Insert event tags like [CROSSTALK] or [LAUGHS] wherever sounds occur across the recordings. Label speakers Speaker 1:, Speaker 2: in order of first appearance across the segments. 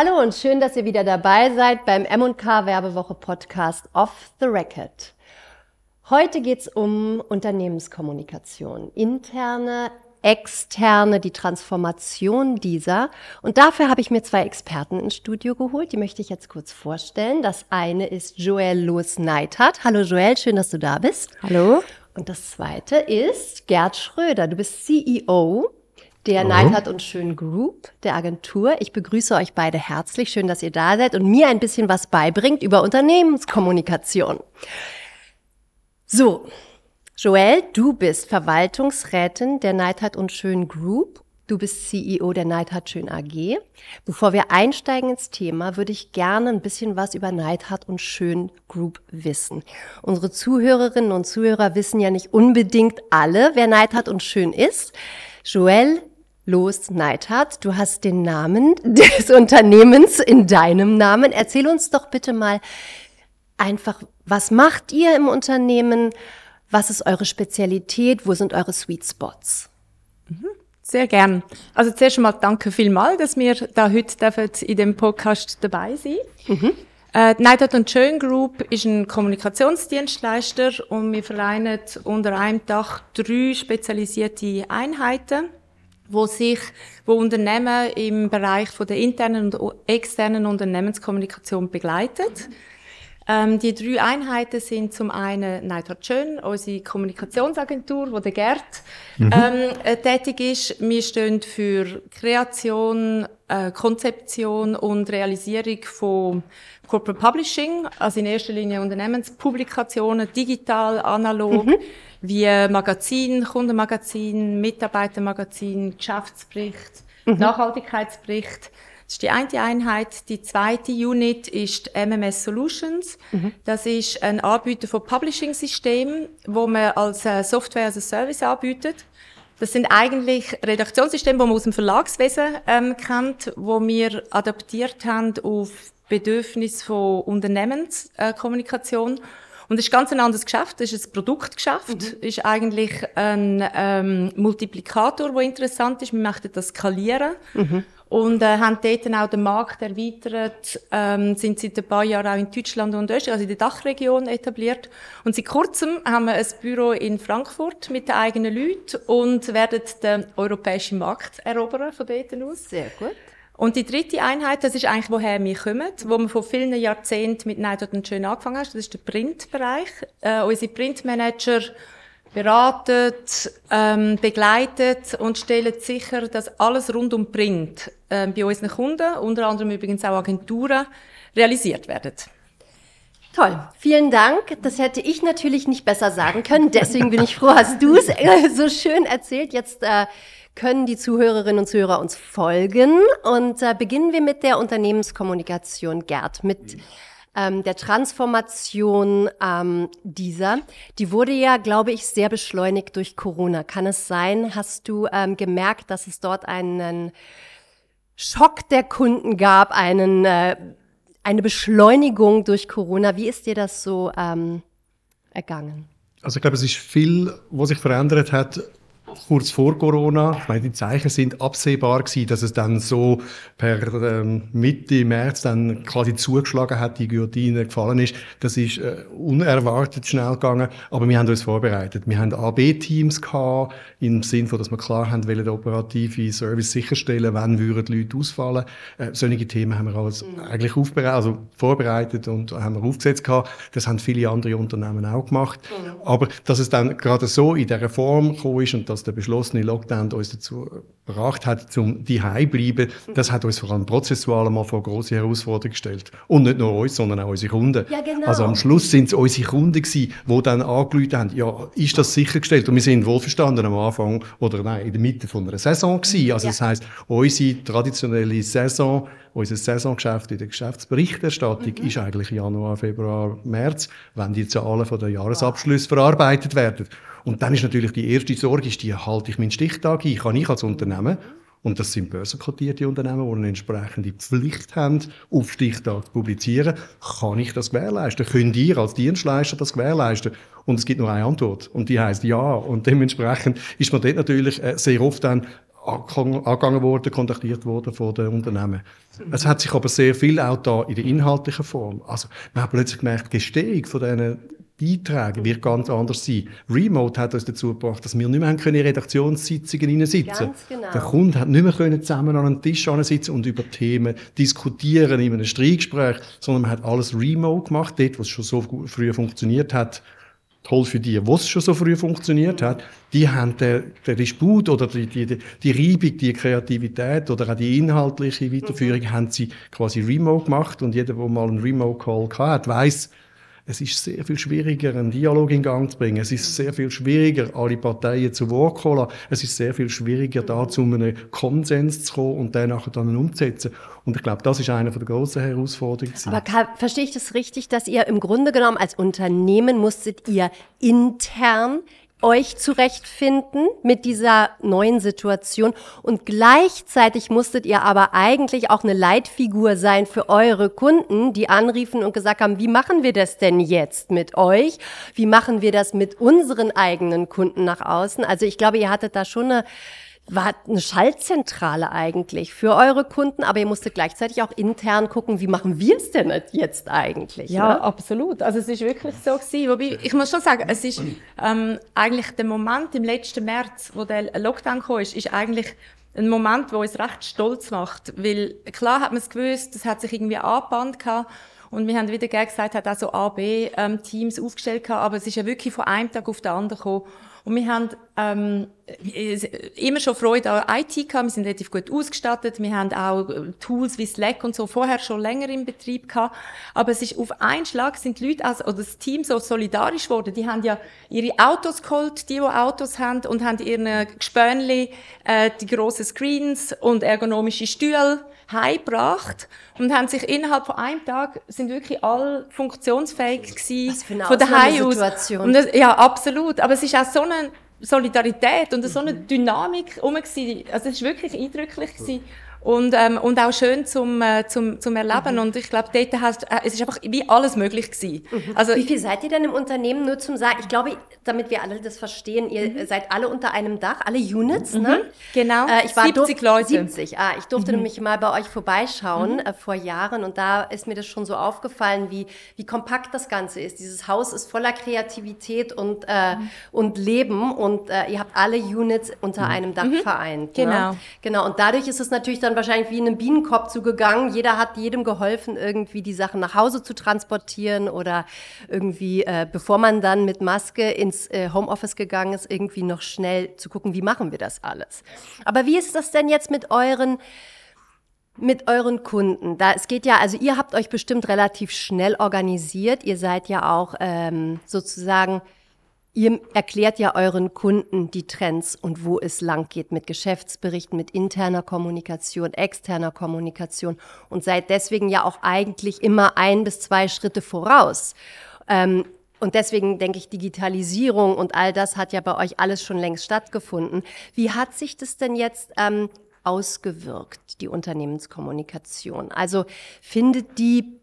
Speaker 1: Hallo und schön, dass ihr wieder dabei seid beim M&K Werbewoche Podcast Off the Record. Heute geht's um Unternehmenskommunikation, interne, externe, die Transformation dieser. Und dafür habe ich mir zwei Experten ins Studio geholt. Die möchte ich jetzt kurz vorstellen. Das eine ist Joelle Loos-Neithardt. Hallo Joelle, schön, dass du da bist.
Speaker 2: Hallo.
Speaker 1: Und das zweite ist Gerd Schröder. Du bist CEO der mhm. Neidhardt und Schön Group, der Agentur. Ich begrüße euch beide herzlich. Schön, dass ihr da seid und mir ein bisschen was beibringt über Unternehmenskommunikation. So, Joelle, du bist Verwaltungsrätin der Neidhardt und Schön Group. Du bist CEO der Neidhardt Schön AG. Bevor wir einsteigen ins Thema, würde ich gerne ein bisschen was über Neidhardt und Schön Group wissen. Unsere Zuhörerinnen und Zuhörer wissen ja nicht unbedingt alle, wer Neidhardt und Schön ist. Joelle Los Neidhardt, du hast den Namen des [LAUGHS] Unternehmens in deinem Namen. Erzähl uns doch bitte mal einfach, was macht ihr im Unternehmen? Was ist eure Spezialität? Wo sind eure Sweet Spots?
Speaker 2: Mhm. Sehr gern. Also zuerst einmal danke vielmals, dass wir da heute in dem Podcast dabei sind. Mhm. Äh, Neidhardt und Schön Group ist ein Kommunikationsdienstleister und wir vereinen unter einem Dach drei spezialisierte Einheiten wo sich, wo Unternehmen im Bereich von der internen und externen Unternehmenskommunikation begleitet. Ähm, die drei Einheiten sind zum einen Neidhardt Schön, unsere Kommunikationsagentur, wo der Gerd mhm. ähm, äh, tätig ist. Wir stehen für Kreation, äh, Konzeption und Realisierung von Corporate Publishing, also in erster Linie Unternehmenspublikationen, digital, analog. Mhm wie Magazin, Kundenmagazin, Mitarbeitermagazin, Geschäftsbericht, mhm. Nachhaltigkeitsbericht. Das ist die eine Einheit. Die zweite Unit ist MMS Solutions. Mhm. Das ist ein Anbieter von Publishing-Systemen, wo man als äh, Software as a Service anbietet. Das sind eigentlich Redaktionssysteme, die man aus dem Verlagswesen ähm, kennt, wo wir adaptiert haben auf Bedürfnisse von Unternehmenskommunikation. Und es ist ganz ein anderes Geschäft. Es ist ein Produktgeschäft. Mhm. ist eigentlich ein ähm, Multiplikator, der interessant ist. Wir möchten das skalieren. Mhm. Und äh, haben dort auch den Markt erweitert, ähm, sind seit ein paar Jahren auch in Deutschland und Österreich, also in der Dachregion etabliert. Und seit kurzem haben wir ein Büro in Frankfurt mit den eigenen Leuten und werden den europäischen Markt erobern von dort aus.
Speaker 1: Sehr gut.
Speaker 2: Und die dritte Einheit, das ist eigentlich, woher wir kommen, wo wir vor vielen Jahrzehnten mit Neidot und Schön angefangen haben, das ist der Printbereich. Äh, unsere Printmanager beraten, ähm, begleiten und stellen sicher, dass alles rund um Print äh, bei unseren Kunden, unter anderem übrigens auch Agenturen, realisiert werden.
Speaker 1: Toll, vielen Dank. Das hätte ich natürlich nicht besser sagen können. Deswegen bin ich froh, hast du es äh, so schön erzählt. Jetzt äh, können die Zuhörerinnen und Zuhörer uns folgen. Und äh, beginnen wir mit der Unternehmenskommunikation, Gerd, mit ähm, der Transformation ähm, dieser. Die wurde ja, glaube ich, sehr beschleunigt durch Corona. Kann es sein? Hast du ähm, gemerkt, dass es dort einen Schock der Kunden gab, einen, äh, eine Beschleunigung durch Corona? Wie ist dir das so ähm, ergangen?
Speaker 3: Also ich glaube, es ist viel, was sich verändert hat kurz vor Corona. Ich meine, die Zeichen sind absehbar gewesen, dass es dann so per ähm, Mitte März dann quasi zugeschlagen hat, die Guillotine gefallen ist. Das ist äh, unerwartet schnell gegangen, aber wir haben uns vorbereitet. Wir haben AB-Teams gehabt, im Sinne von, dass wir klar haben, welche operative Service sicherstellen, wann würden die Leute ausfallen. Äh, solche Themen haben wir alles mhm. eigentlich aufbereitet, also vorbereitet und haben wir aufgesetzt gehabt. Das haben viele andere Unternehmen auch gemacht. Mhm. Aber dass es dann gerade so in der Form gekommen ist und dass der beschlossene Lockdown uns dazu gebracht hat, zum die bleiben, das hat uns vor allem prozessual mal vor große Herausforderungen gestellt. Und nicht nur uns, sondern auch unsere Kunden. Ja, genau. Also am Schluss sind es unsere Kunden gewesen, die dann angerufen haben, ja, ist das sichergestellt? Und wir sind wohlverstanden am Anfang oder nein, in der Mitte von einer Saison gewesen. Also ja. das heißt, unsere traditionelle Saison unser Saisongeschäft in der Geschäftsberichterstattung mhm. ist eigentlich Januar, Februar, März, wenn die Zahlen von der Jahresabschluss verarbeitet werden. Und dann ist natürlich die erste Sorge, ist die, halte ich meinen Stichtag ein? Kann ich als Unternehmen und das sind börsenkotierte Unternehmen, die eine entsprechende Pflicht haben, auf Stichtag zu publizieren. Kann ich das gewährleisten? Könnt ihr als Dienstleister das gewährleisten? Und es gibt nur eine Antwort. Und die heißt ja. Und dementsprechend ist man dort natürlich äh, sehr oft dann angegangen worden, kontaktiert worden von den Unternehmen. Es hat sich aber sehr viel auch da in der inhaltlichen Form. Also, man hat plötzlich gemerkt, die Gestehung von diesen Beiträgen wird ganz anders sein. Remote hat uns dazu gebracht, dass wir nicht mehr in Redaktionssitzungen hineinsitzen genau. Der Kunde hat nicht mehr können zusammen an einem Tisch sitzen und über Themen diskutieren in einem Streitgespräch, sondern man hat alles remote gemacht, dort, was schon so früh funktioniert hat, toll für die, was schon so früh funktioniert hat, die haben den, den Disput oder die, die, die Reibung, die Kreativität oder auch die inhaltliche Weiterführung mhm. haben sie quasi remote gemacht und jeder, der mal einen Remote-Call hat, weiß, es ist sehr viel schwieriger, einen Dialog in Gang zu bringen. Es ist sehr viel schwieriger, alle Parteien zu Wort zu holen. Es ist sehr viel schwieriger, da zu einem Konsens zu kommen und den nachher dann umzusetzen. Und ich glaube, das ist eine der grossen Herausforderungen.
Speaker 1: Aber verstehe ich das richtig, dass ihr im Grunde genommen als Unternehmen musstet ihr intern euch zurechtfinden mit dieser neuen Situation und gleichzeitig musstet ihr aber eigentlich auch eine Leitfigur sein für eure Kunden, die anriefen und gesagt haben, wie machen wir das denn jetzt mit euch? Wie machen wir das mit unseren eigenen Kunden nach außen? Also ich glaube, ihr hattet da schon eine war eine Schaltzentrale eigentlich für eure Kunden, aber ihr musstet gleichzeitig auch intern gucken, wie machen wir es denn jetzt eigentlich?
Speaker 2: Ja, ne? absolut. Also es ist wirklich so gewesen. Wobei, ich muss schon sagen, es ist ähm, eigentlich der Moment im letzten März, wo der Lockdown kam, ist, ist eigentlich ein Moment, wo uns recht stolz macht, weil klar hat man es gewusst, es hat sich irgendwie angebahnt gehabt und wir haben wieder gesagt, hat auch so A, B ähm, Teams aufgestellt gehabt, aber es ist ja wirklich von einem Tag auf den anderen gekommen und wir haben ähm, immer schon Freude an IT gehabt, wir sind relativ gut ausgestattet, wir haben auch äh, Tools wie Slack und so vorher schon länger im Betrieb gehabt, aber es ist auf einen Schlag sind die Leute, also, oder das Team so solidarisch geworden, die haben ja ihre Autos geholt, die, die Autos haben, und haben ihre Gespönli, äh, die grossen Screens und ergonomische Stühle heimgebracht und haben sich innerhalb von einem Tag sind wirklich alle funktionsfähig gewesen
Speaker 1: von daheim aus.
Speaker 2: Und das, ja, absolut. Aber es ist auch so eine Solidarität und so eine Dynamik um Also es ist wirklich eindrücklich gewesen und, ähm, und auch schön zum, äh, zum, zum Erleben. Mhm. Und ich glaube, dort hast, äh, es ist einfach wie alles möglich gewesen.
Speaker 1: Mhm. Also, wie viel seid ihr denn im Unternehmen? Nur zum Sagen, ich glaube, damit wir alle das verstehen, ihr mhm. seid alle unter einem Dach, alle Units, ne? mhm. ne?
Speaker 2: Genau,
Speaker 1: äh, ich war
Speaker 2: 70 Leute.
Speaker 1: 70, ah, ich durfte mhm. nämlich mal bei euch vorbeischauen mhm. äh, vor Jahren und da ist mir das schon so aufgefallen, wie, wie kompakt das Ganze ist. Dieses Haus ist voller Kreativität und, äh, und Leben und äh, ihr habt alle Units unter einem Dach vereint.
Speaker 2: Ne? Genau.
Speaker 1: Ne? Genau, und dadurch ist es natürlich dann wahrscheinlich wie in einem Bienenkorb zugegangen. Jeder hat jedem geholfen, irgendwie die Sachen nach Hause zu transportieren oder irgendwie, äh, bevor man dann mit Maske ins äh, Homeoffice gegangen ist, irgendwie noch schnell zu gucken, wie machen wir das alles. Aber wie ist das denn jetzt mit euren mit euren Kunden. Da es geht ja, also ihr habt euch bestimmt relativ schnell organisiert. Ihr seid ja auch ähm, sozusagen Ihr erklärt ja euren Kunden die Trends und wo es lang geht mit Geschäftsberichten, mit interner Kommunikation, externer Kommunikation und seid deswegen ja auch eigentlich immer ein bis zwei Schritte voraus. Ähm, und deswegen denke ich, Digitalisierung und all das hat ja bei euch alles schon längst stattgefunden. Wie hat sich das denn jetzt ähm, ausgewirkt, die Unternehmenskommunikation? Also findet die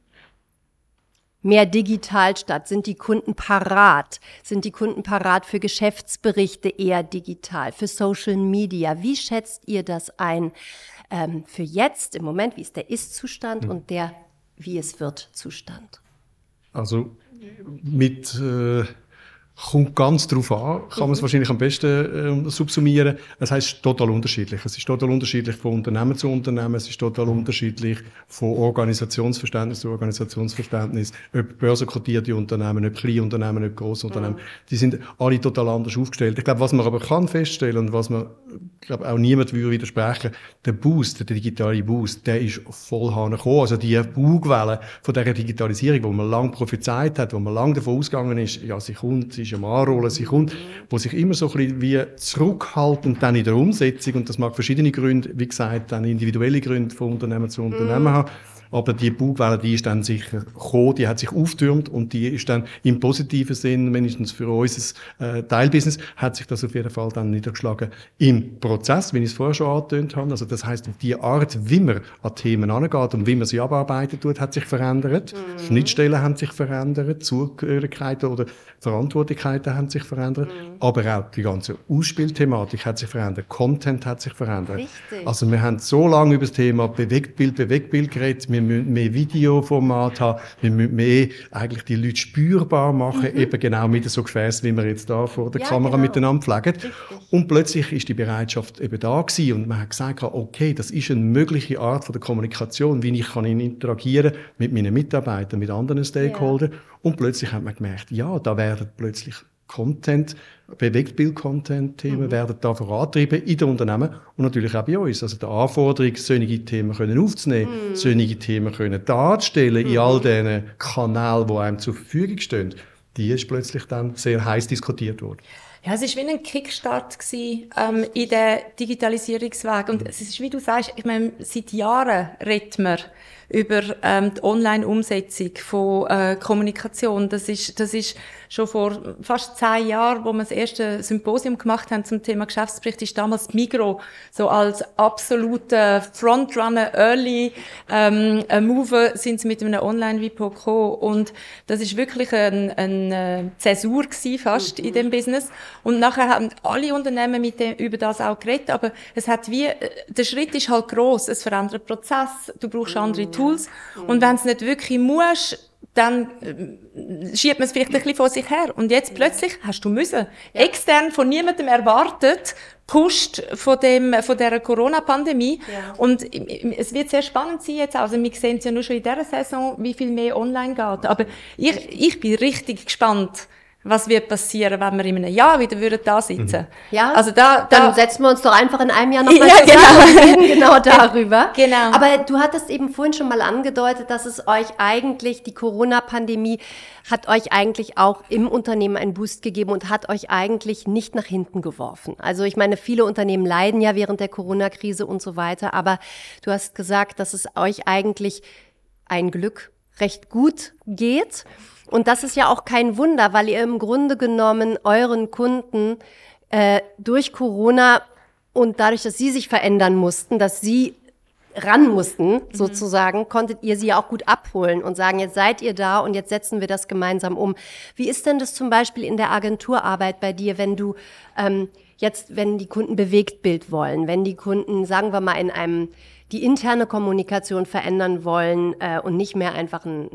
Speaker 1: mehr digital statt? Sind die Kunden parat? Sind die Kunden parat für Geschäftsberichte eher digital, für Social Media? Wie schätzt ihr das ein ähm, für jetzt im Moment? Wie ist der Ist-Zustand mhm. und der Wie es wird Zustand?
Speaker 3: Also mit äh, Kommt ganz drauf an, kann man es mhm. wahrscheinlich am besten äh, subsumieren. Es heißt total unterschiedlich. Es ist total unterschiedlich von Unternehmen zu Unternehmen. Es ist total unterschiedlich von Organisationsverständnis zu Organisationsverständnis. Ob börsenkotierte Unternehmen, ob kleine Unternehmen, ob Unternehmen. Mhm. Die sind alle total anders aufgestellt. Ich glaube, was man aber kann feststellen und was man, glaube auch niemand würde widersprechen, der Boost, der digitale Boost, der ist voll gekommen. Also die Bugwelle von dieser Digitalisierung, wo man lange prophezeit hat, wo man lange davon ausgegangen ist, ja, sie kommt, sie ist am Anrollen, sie kommt, wo sich immer so ein bisschen wie zurückhaltend dann in der Umsetzung, und das mag verschiedene Gründe, wie gesagt, dann individuelle Gründe von Unternehmen zu Unternehmen mhm. haben, aber die Bugwelle, die ist dann sicher gekommen, die hat sich auftürmt und die ist dann im positiven Sinn, mindestens für unser äh, Teilbusiness, hat sich das auf jeden Fall dann niedergeschlagen im Prozess, wie ich es vorher schon angetönt habe. Also das heißt, die Art, wie man an Themen angeht und wie man sie abarbeiten tut, hat sich verändert. Mhm. Schnittstellen haben sich verändert, Zugehörigkeiten oder Verantwortlichkeiten haben sich verändert, mhm. aber auch die ganze Ausspielthematik hat sich verändert, Content hat sich verändert. Richtig. Also wir haben so lange über das Thema Bewegtbild, Bewegtbild geredet, wir müssen mehr Videoformat haben, wir müssen mehr eigentlich die Leute spürbar machen, mhm. eben genau mit so Gefäß, wie wir jetzt da vor der ja, Kamera genau. miteinander pflegen. Richtig. Und plötzlich ist die Bereitschaft eben da gewesen und man hat gesagt, okay, das ist eine mögliche Art von der Kommunikation, wie ich kann interagieren mit meinen Mitarbeitern, mit anderen Stakeholdern. Ja. Und plötzlich hat man gemerkt, ja, da werden plötzlich Content, Bewegtbild-Content-Themen mhm. werden da vorantrieben in den Unternehmen und natürlich auch bei uns. Also die Anforderung, solche Themen können aufzunehmen, mhm. solche Themen können darzustellen mhm. in all diesen Kanälen, die einem zur Verfügung stehen, die ist plötzlich dann sehr heiß diskutiert worden.
Speaker 2: Ja, es war wie ein Kickstart gewesen, ähm, in den Digitalisierungsweg. Und es ist, wie du sagst, ich meine, seit Jahren reden wir über ähm, die Online-Umsetzung von äh, Kommunikation. Das ist, das ist schon vor fast zehn Jahren, wo wir das erste Symposium gemacht haben zum Thema Geschäftsbericht, ist damals Migro so als absoluter Frontrunner, Early ähm, Mover sind sie mit einem Online-Vipo gekommen und das ist wirklich ein, ein äh, Zäsur gewesen, fast mhm. in dem Business und nachher haben alle Unternehmen mit dem, über das auch geredet, aber es hat wie, äh, der Schritt ist halt groß, es verändert Prozess, du brauchst andere Tools. Und wenn es nicht wirklich muss, dann äh, schiebt man es vielleicht ein bisschen vor sich her. Und jetzt plötzlich hast du müssen. Ja. Extern von niemandem erwartet, pusht von dem, von der Corona-Pandemie. Ja. Und es wird sehr spannend sein jetzt. Also wir sehen es ja nur schon in dieser Saison, wie viel mehr online geht. Aber ich, ich bin richtig gespannt, was wird passieren, wenn wir in einem Jahr wieder würden da sitzen. Mhm.
Speaker 1: Ja, also da, da, dann setzen wir uns doch einfach in einem Jahr nochmal [LAUGHS] ja, zusammen genau. und reden genau [LAUGHS] darüber. genau. Aber du hattest eben vorhin schon mal angedeutet, dass es euch eigentlich, die Corona-Pandemie hat euch eigentlich auch im Unternehmen einen Boost gegeben und hat euch eigentlich nicht nach hinten geworfen. Also ich meine, viele Unternehmen leiden ja während der Corona-Krise und so weiter, aber du hast gesagt, dass es euch eigentlich ein Glück recht gut geht. Und das ist ja auch kein Wunder, weil ihr im Grunde genommen euren Kunden äh, durch Corona und dadurch, dass sie sich verändern mussten, dass sie ran mussten, mhm. sozusagen, konntet ihr sie auch gut abholen und sagen, jetzt seid ihr da und jetzt setzen wir das gemeinsam um. Wie ist denn das zum Beispiel in der Agenturarbeit bei dir, wenn du ähm, jetzt, wenn die Kunden Bewegtbild wollen, wenn die Kunden, sagen wir mal, in einem die interne Kommunikation verändern wollen äh, und nicht mehr einfach ein,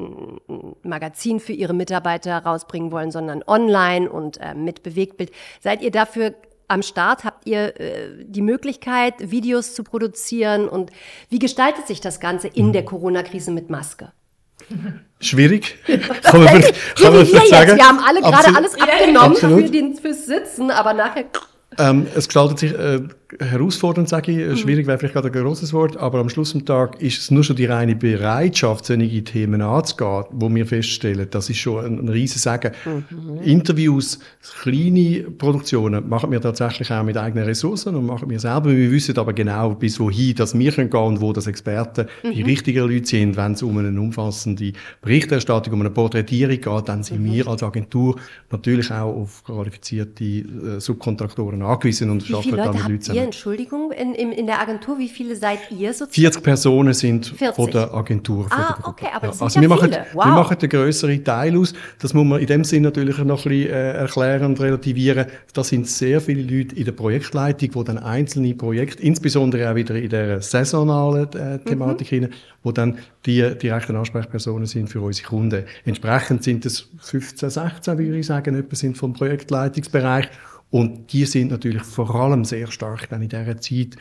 Speaker 1: ein, Magazin für ihre Mitarbeiter rausbringen wollen, sondern online und äh, mit Bewegtbild. Seid ihr dafür am Start? Habt ihr äh, die Möglichkeit, Videos zu produzieren? Und wie gestaltet sich das Ganze in der Corona-Krise mit Maske?
Speaker 3: Schwierig. [LAUGHS]
Speaker 1: kann man, kann man wir, sagen. wir haben alle gerade alles abgenommen für den, fürs Sitzen, aber nachher.
Speaker 3: Ähm, es gestaltet sich äh, herausfordernd, sage ich. Mhm. Schwierig wäre vielleicht gerade ein großes Wort, aber am Schluss des Tages ist es nur schon die reine Bereitschaft, solche Themen anzugehen, wo wir feststellen, das ist schon ein, ein riesen Sagen. Mhm. Interviews, kleine Produktionen machen wir tatsächlich auch mit eigenen Ressourcen und machen wir selber. Wir wissen aber genau, bis wohin dass wir gehen können und wo das Experten mhm. die richtigen Leute sind. Wenn es um eine umfassende Berichterstattung, um eine Porträtierung geht, dann sind mhm. wir als Agentur natürlich auch auf qualifizierte äh, Subkontraktoren angewiesen und
Speaker 1: arbeiten dann mit Leuten ihr, Entschuldigung, in, in, in, der Agentur, wie viele seid ihr
Speaker 3: sozusagen? 40 Personen sind 40. von der Agentur. Von
Speaker 1: ah, der okay, aber ja.
Speaker 3: also ja wir, machen, wow. wir machen den grösseren Teil aus. Das muss man in dem Sinne natürlich noch ein bisschen äh, erklären und relativieren. Da sind sehr viele Leute in der Projektleitung, die dann einzelne Projekte, insbesondere auch wieder in der saisonalen äh, Thematik mhm. hinein, wo dann die direkten Ansprechpersonen sind für unsere Kunden. Entsprechend sind es 15, 16, würde ich sagen, etwa sind vom Projektleitungsbereich. Und die sind natürlich vor allem sehr stark dann in dieser Zeit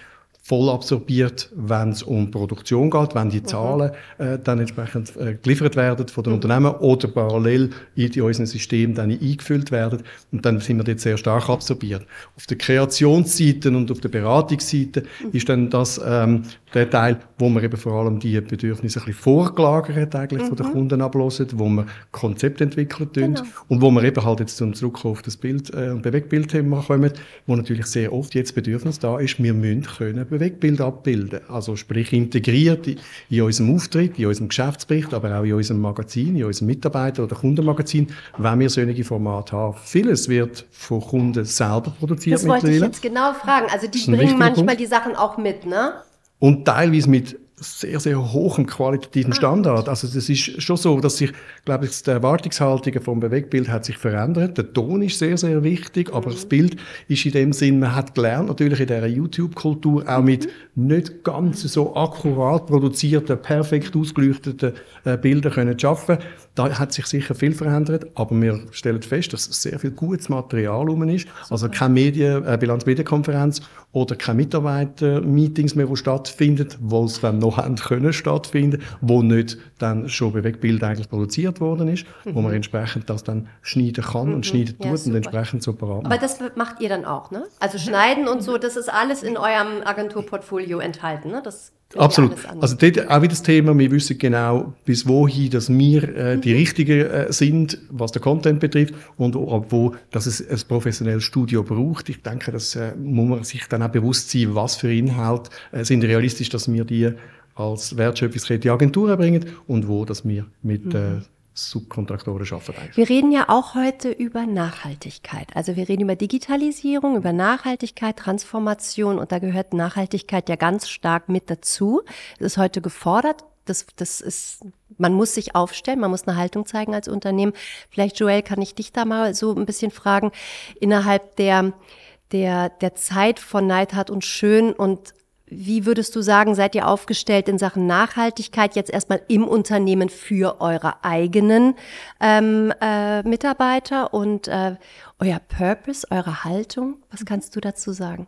Speaker 3: voll absorbiert, wenn es um Produktion geht, wenn die. Zahlen äh, dann entsprechend äh, geliefert werden von den mhm. Unternehmen oder parallel in unserem System dann eingefüllt werden. Und dann sind wir dort sehr stark absorbiert. Auf der Kreationsseite und auf der Beratungsseite mhm. ist dann das ähm, der Teil, wo man eben vor allem die Bedürfnisse ein bisschen vorgelagert eigentlich mhm. von den mhm. Kunden ablösen, wo man Konzepte entwickelt genau. und wo man eben halt jetzt zum Zurück auf das Bild- äh, und Bewegtbildthema kommen, wo natürlich sehr oft jetzt Bedürfnis da ist, wir müssen können Bewegtbild abbilden. Also sprich integriert in unserem Auftritt, in unserem Geschäftsbericht, aber auch in unserem Magazin, in unserem Mitarbeiter- oder Kundenmagazin, wenn wir solche Formate haben. Vieles wird von Kunden selber produziert
Speaker 1: Das wollte ich jetzt genau fragen. Also die bringen manchmal Punkt. die Sachen auch mit, ne?
Speaker 3: Und teilweise mit sehr, sehr hohem qualitativen ah, Standard. Also das ist schon so, dass sich, glaube ich, die Erwartungshaltung vom Bewegtbild hat sich verändert. Der Ton ist sehr, sehr wichtig, aber mhm. das Bild ist in dem Sinn, man hat gelernt, natürlich in dieser YouTube-Kultur auch mit mhm. nicht ganz so akkurat produzierten, perfekt ausgeleuchteten äh, Bildern können zu arbeiten. Da hat sich sicher viel verändert, aber wir stellen fest, dass sehr viel gutes Material rum ist. Also keine Medien, äh, Bilanz-Medienkonferenz oder keine Mitarbeiter-Meetings mehr, die stattfinden, wo es dann noch haben können stattfinden, wo nicht dann schon Bewegtbild eigentlich produziert worden ist, mhm. wo man entsprechend das dann schneiden kann mhm. und schneiden ja, tut super. und entsprechend so parat
Speaker 1: Aber das macht ihr dann auch, ne? Also schneiden und so, das ist alles in eurem Agenturportfolio enthalten, ne? Das
Speaker 3: Absolut. Also dort auch wieder das Thema, wir wissen genau, bis wohin dass wir äh, die mhm. Richtigen äh, sind, was den Content betrifft und ab wo dass es ein professionelles Studio braucht. Ich denke, das äh, muss man sich dann auch bewusst sein, was für Inhalte äh, sind realistisch, dass wir die als wertschöpfungskette Agentur bringen und wo dass wir mit äh, mhm. Subkontraktoren schaffen.
Speaker 1: Wir reden ja auch heute über Nachhaltigkeit. Also wir reden über Digitalisierung, über Nachhaltigkeit, Transformation und da gehört Nachhaltigkeit ja ganz stark mit dazu. Das ist heute gefordert. Das, das ist, man muss sich aufstellen, man muss eine Haltung zeigen als Unternehmen. Vielleicht, Joel, kann ich dich da mal so ein bisschen fragen, innerhalb der, der, der Zeit von Neidhardt und Schön und wie würdest du sagen, seid ihr aufgestellt in Sachen Nachhaltigkeit jetzt erstmal im Unternehmen für eure eigenen ähm, äh, Mitarbeiter und äh, euer Purpose, eure Haltung? Was kannst du dazu sagen?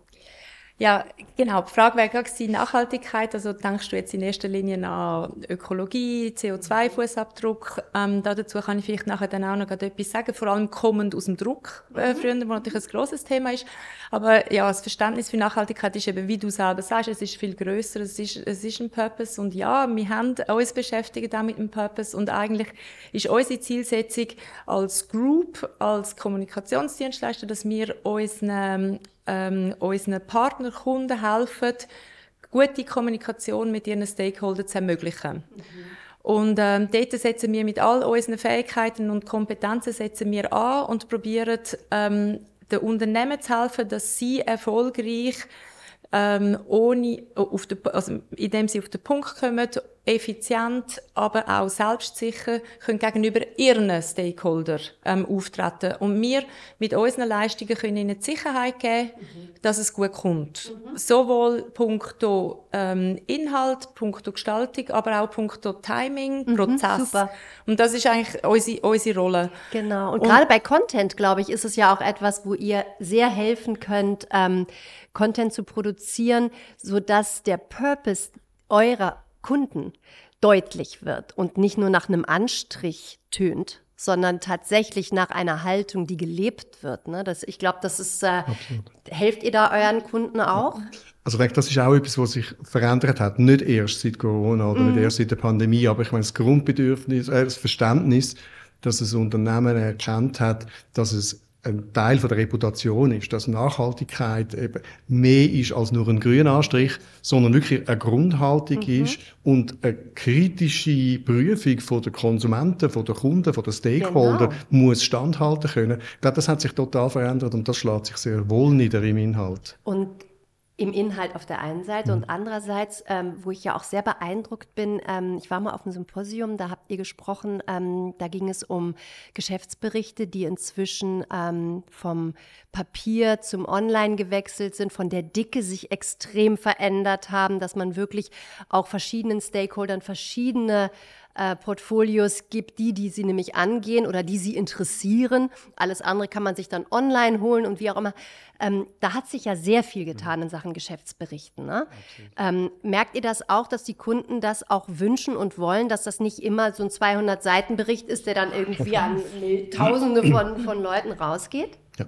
Speaker 2: Ja, genau. Die Frage wäre gerade Nachhaltigkeit. Also denkst du jetzt in erster Linie an Ökologie, CO2-Fußabdruck? Ähm, dazu kann ich vielleicht nachher dann auch noch etwas sagen, vor allem kommend aus dem Druck äh, mhm. früher, wo natürlich ein grosses Thema ist. Aber ja, das Verständnis für Nachhaltigkeit ist eben, wie du selber sagst, es ist viel größer, es ist, es ist ein Purpose und ja, wir haben uns beschäftigt auch mit dem Purpose und eigentlich ist unsere Zielsetzung als Group, als Kommunikationsdienstleister, dass wir unseren ähm, unseren Partnerkunden helfen, gute Kommunikation mit ihren Stakeholdern zu ermöglichen. Mhm. Und ähm, dort setzen wir mit all unseren Fähigkeiten und Kompetenzen setzen wir an und probieren ähm, den Unternehmen zu helfen, dass sie erfolgreich ähm, ohne, auf den, also indem sie auf den Punkt kommen, effizient, aber auch selbstsicher können gegenüber ihren Stakeholder ähm, auftreten. Und wir mit unseren Leistungen können ihnen die Sicherheit geben, mhm. dass es gut kommt. Mhm. Sowohl punkto ähm, Inhalt, punkto Gestaltung, aber auch punkto Timing, mhm, Prozess. Super. Und das ist eigentlich unsere, unsere Rolle.
Speaker 1: Genau. Und, Und gerade bei Content, glaube ich, ist es ja auch etwas, wo ihr sehr helfen könnt, ähm, Content zu produzieren, so dass der Purpose eurer Kunden deutlich wird und nicht nur nach einem Anstrich tönt, sondern tatsächlich nach einer Haltung, die gelebt wird. Ne? Das, ich glaube, das ist, äh, helft ihr da euren Kunden auch?
Speaker 3: Also denke, das ist auch etwas, was sich verändert hat. Nicht erst seit Corona oder mm. nicht mhm. erst seit der Pandemie, aber ich meine, das Grundbedürfnis, äh, das Verständnis, dass das Unternehmen erkannt hat, dass es ein Teil von der Reputation ist, dass Nachhaltigkeit eben mehr ist als nur ein grüner Anstrich, sondern wirklich eine Grundhaltung mhm. ist und eine kritische Prüfung von der Konsumenten, von der Kunden, von der Stakeholder genau. muss standhalten können. Ich glaube, das hat sich total verändert und das schlägt sich sehr wohl nieder im Inhalt.
Speaker 1: Und im Inhalt auf der einen Seite mhm. und andererseits, ähm, wo ich ja auch sehr beeindruckt bin, ähm, ich war mal auf einem Symposium, da habt ihr gesprochen, ähm, da ging es um Geschäftsberichte, die inzwischen ähm, vom Papier zum Online gewechselt sind, von der Dicke sich extrem verändert haben, dass man wirklich auch verschiedenen Stakeholdern verschiedene äh, Portfolios gibt, die, die sie nämlich angehen oder die sie interessieren. Alles andere kann man sich dann online holen und wie auch immer. Ähm, da hat sich ja sehr viel getan in Sachen Geschäftsberichten. Ne? Ähm, merkt ihr das auch, dass die Kunden das auch wünschen und wollen, dass das nicht immer so ein 200-Seiten-Bericht ist, der dann irgendwie an [LAUGHS] Tausende von, von Leuten rausgeht?
Speaker 3: Ja,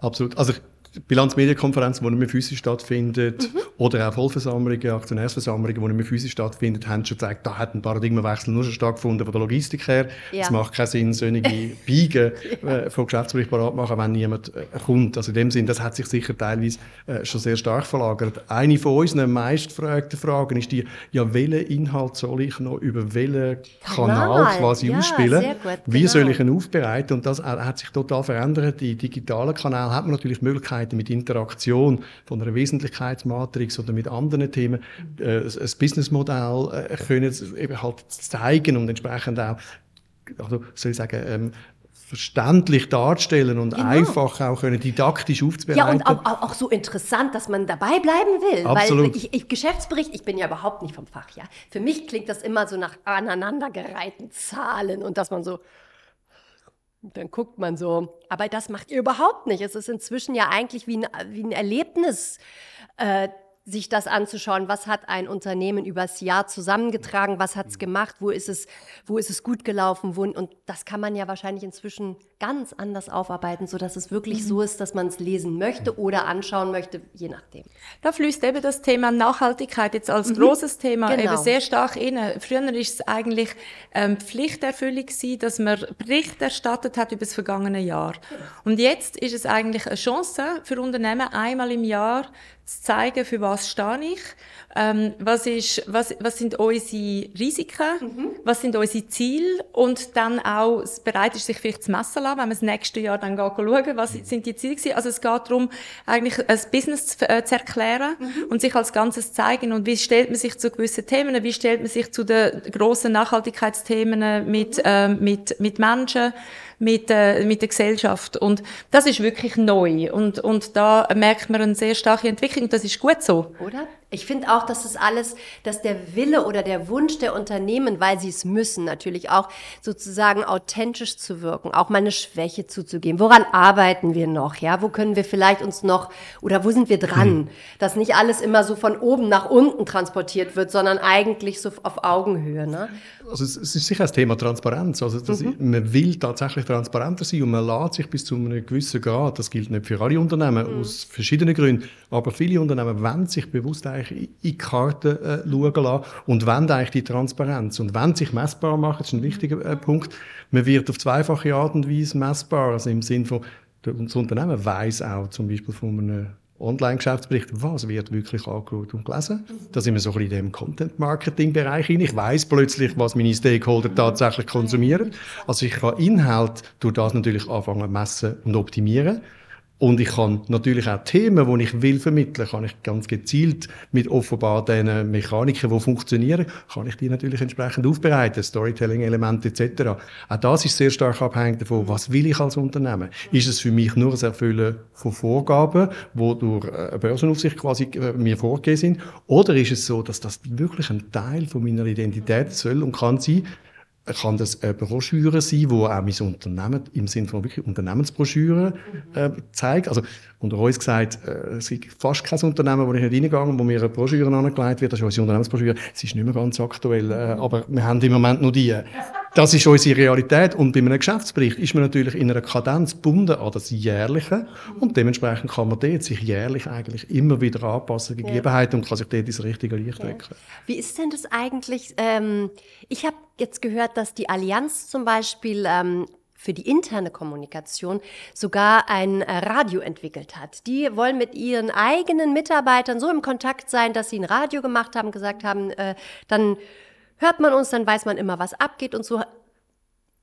Speaker 3: absolut. Also Bilanzmedienkonferenzen, die nicht mehr physisch stattfinden, mhm. oder auch Vollversammlungen, Aktionärsversammlungen, die nicht mehr physisch stattfinden, haben schon gesagt, da hat ein Paradigmenwechsel nur schon stattgefunden von der Logistik her. Ja. Es macht keinen Sinn, solche [LAUGHS] Biegen äh, von Geschäftsbericht parat machen, wenn niemand äh, kommt. Also in dem Sinn, das hat sich sicher teilweise äh, schon sehr stark verlagert. Eine von unseren meistgefragten Fragen ist die, ja, welchen Inhalt soll ich noch über welchen Kanal, Kanal quasi ja, ausspielen? Gut, Wie genau. soll ich ihn aufbereiten? Und das hat sich total verändert. Die digitalen Kanäle hat man natürlich Möglichkeiten mit Interaktion von einer Wesentlichkeitsmatrix oder mit anderen Themen, äh, ein Businessmodell äh, können eben halt zeigen und entsprechend auch also soll ich sagen, ähm, verständlich darstellen und genau. einfach auch können didaktisch aufzubereiten.
Speaker 1: Ja, und auch, auch, auch, so interessant, dass man dabei bleiben will.
Speaker 3: Absolut.
Speaker 1: Weil ich, ich, Geschäftsbericht, ich bin ja überhaupt nicht vom Fach, ja. Für mich klingt das immer so nach aneinandergereihten Zahlen und dass man so, dann guckt man so. Aber das macht ihr überhaupt nicht. Es ist inzwischen ja eigentlich wie ein, wie ein Erlebnis. Äh, sich das anzuschauen, was hat ein Unternehmen übers Jahr zusammengetragen, was hat es gemacht, wo ist es, wo ist es gut gelaufen, wo, und das kann man ja wahrscheinlich inzwischen ganz anders aufarbeiten, so dass es wirklich mhm. so ist, dass man es lesen möchte oder anschauen möchte, je nachdem.
Speaker 2: Da fließt eben das Thema Nachhaltigkeit jetzt als mhm. großes Thema genau. eben sehr stark inne. Früher ist es eigentlich ähm, Pflichterfüllung gewesen, dass man Bericht erstattet hat über das vergangene Jahr. Und jetzt ist es eigentlich eine Chance für Unternehmen, einmal im Jahr zu zeigen, für was stehe ich, ähm, was, ist, was, was sind unsere Risiken, mhm. was sind unsere Ziele und dann auch bereit ist, sich vielleicht zu messen lassen, wenn man das nächste Jahr dann schauen, was sind die Ziele gewesen. Also es geht darum, eigentlich ein Business zu, äh, zu erklären mhm. und sich als Ganzes zeigen und wie stellt man sich zu gewissen Themen, wie stellt man sich zu den grossen Nachhaltigkeitsthemen mit, mhm. äh, mit, mit Menschen, mit, äh, mit der Gesellschaft. Und das ist wirklich neu. Und, und da merkt man eine sehr starke Entwicklung. Das ist gut so.
Speaker 1: Oder? Ich finde auch, dass das alles, dass der Wille oder der Wunsch der Unternehmen, weil sie es müssen, natürlich auch sozusagen authentisch zu wirken, auch mal eine Schwäche zuzugeben. Woran arbeiten wir noch? Ja, wo können wir vielleicht uns noch oder wo sind wir dran? Mhm. Dass nicht alles immer so von oben nach unten transportiert wird, sondern eigentlich so auf Augenhöhe. Ne?
Speaker 3: Also es, ist sicher das Thema Transparenz. Also mhm. man will tatsächlich transparenter sein und man lädt sich bis zu einem gewissen Grad. Das gilt nicht für alle Unternehmen mhm. aus verschiedenen Gründen, aber viele Unternehmen wollen sich bewusst eigentlich in die Karten äh, schauen lassen und wollen eigentlich die Transparenz und wollen sich messbar machen, das ist ein wichtiger äh, Punkt. Man wird auf zweifache Art und Weise messbar, also im Sinne von, das Unternehmen weiß auch zum Beispiel von einem Online-Geschäftsbericht, was wird wirklich angeschaut und gelesen. Da sind wir so ein bisschen in dem Content-Marketing-Bereich. Ich weiß plötzlich, was meine Stakeholder tatsächlich konsumieren. Also ich kann Inhalt durch das natürlich anfangen messen und optimieren. Und ich kann natürlich auch Themen, die ich will vermitteln, kann ich ganz gezielt mit offenbar den Mechaniken, die funktionieren, kann ich die natürlich entsprechend aufbereiten, Storytelling-Elemente etc. Auch das ist sehr stark abhängig davon, was will ich als Unternehmen? Ist es für mich nur das Erfüllen von Vorgaben, die durch eine Börsenaufsicht quasi äh, mir vorgegeben sind? Oder ist es so, dass das wirklich ein Teil von meiner Identität soll und kann sein, kann das eine Broschüre sein, wo auch mein Unternehmen im Sinne von wirklich Unternehmensbroschüre äh, zeigt. Also unter uns gesagt, äh, es gibt fast kein Unternehmen, wo ich nicht reingegangen wo mir eine Broschüre angelegt wird. Das ist unsere Unternehmensbroschüre. Es ist nicht mehr ganz aktuell, äh, aber wir haben im Moment nur die. Das ist unsere Realität. Und bei einem Geschäftsbericht ist man natürlich in einer Kadenz gebunden an das Jährliche. Und dementsprechend kann man dort sich jährlich eigentlich immer wieder anpassen, Gegebenheiten, und kann sich dort ins richtige Licht ja. wecken.
Speaker 1: Wie ist denn das eigentlich? Ähm, ich habe jetzt gehört, dass die Allianz zum Beispiel ähm, für die interne Kommunikation sogar ein äh, Radio entwickelt hat. Die wollen mit ihren eigenen Mitarbeitern so im Kontakt sein, dass sie ein Radio gemacht haben, gesagt haben, äh, dann hört man uns, dann weiß man immer, was abgeht und so.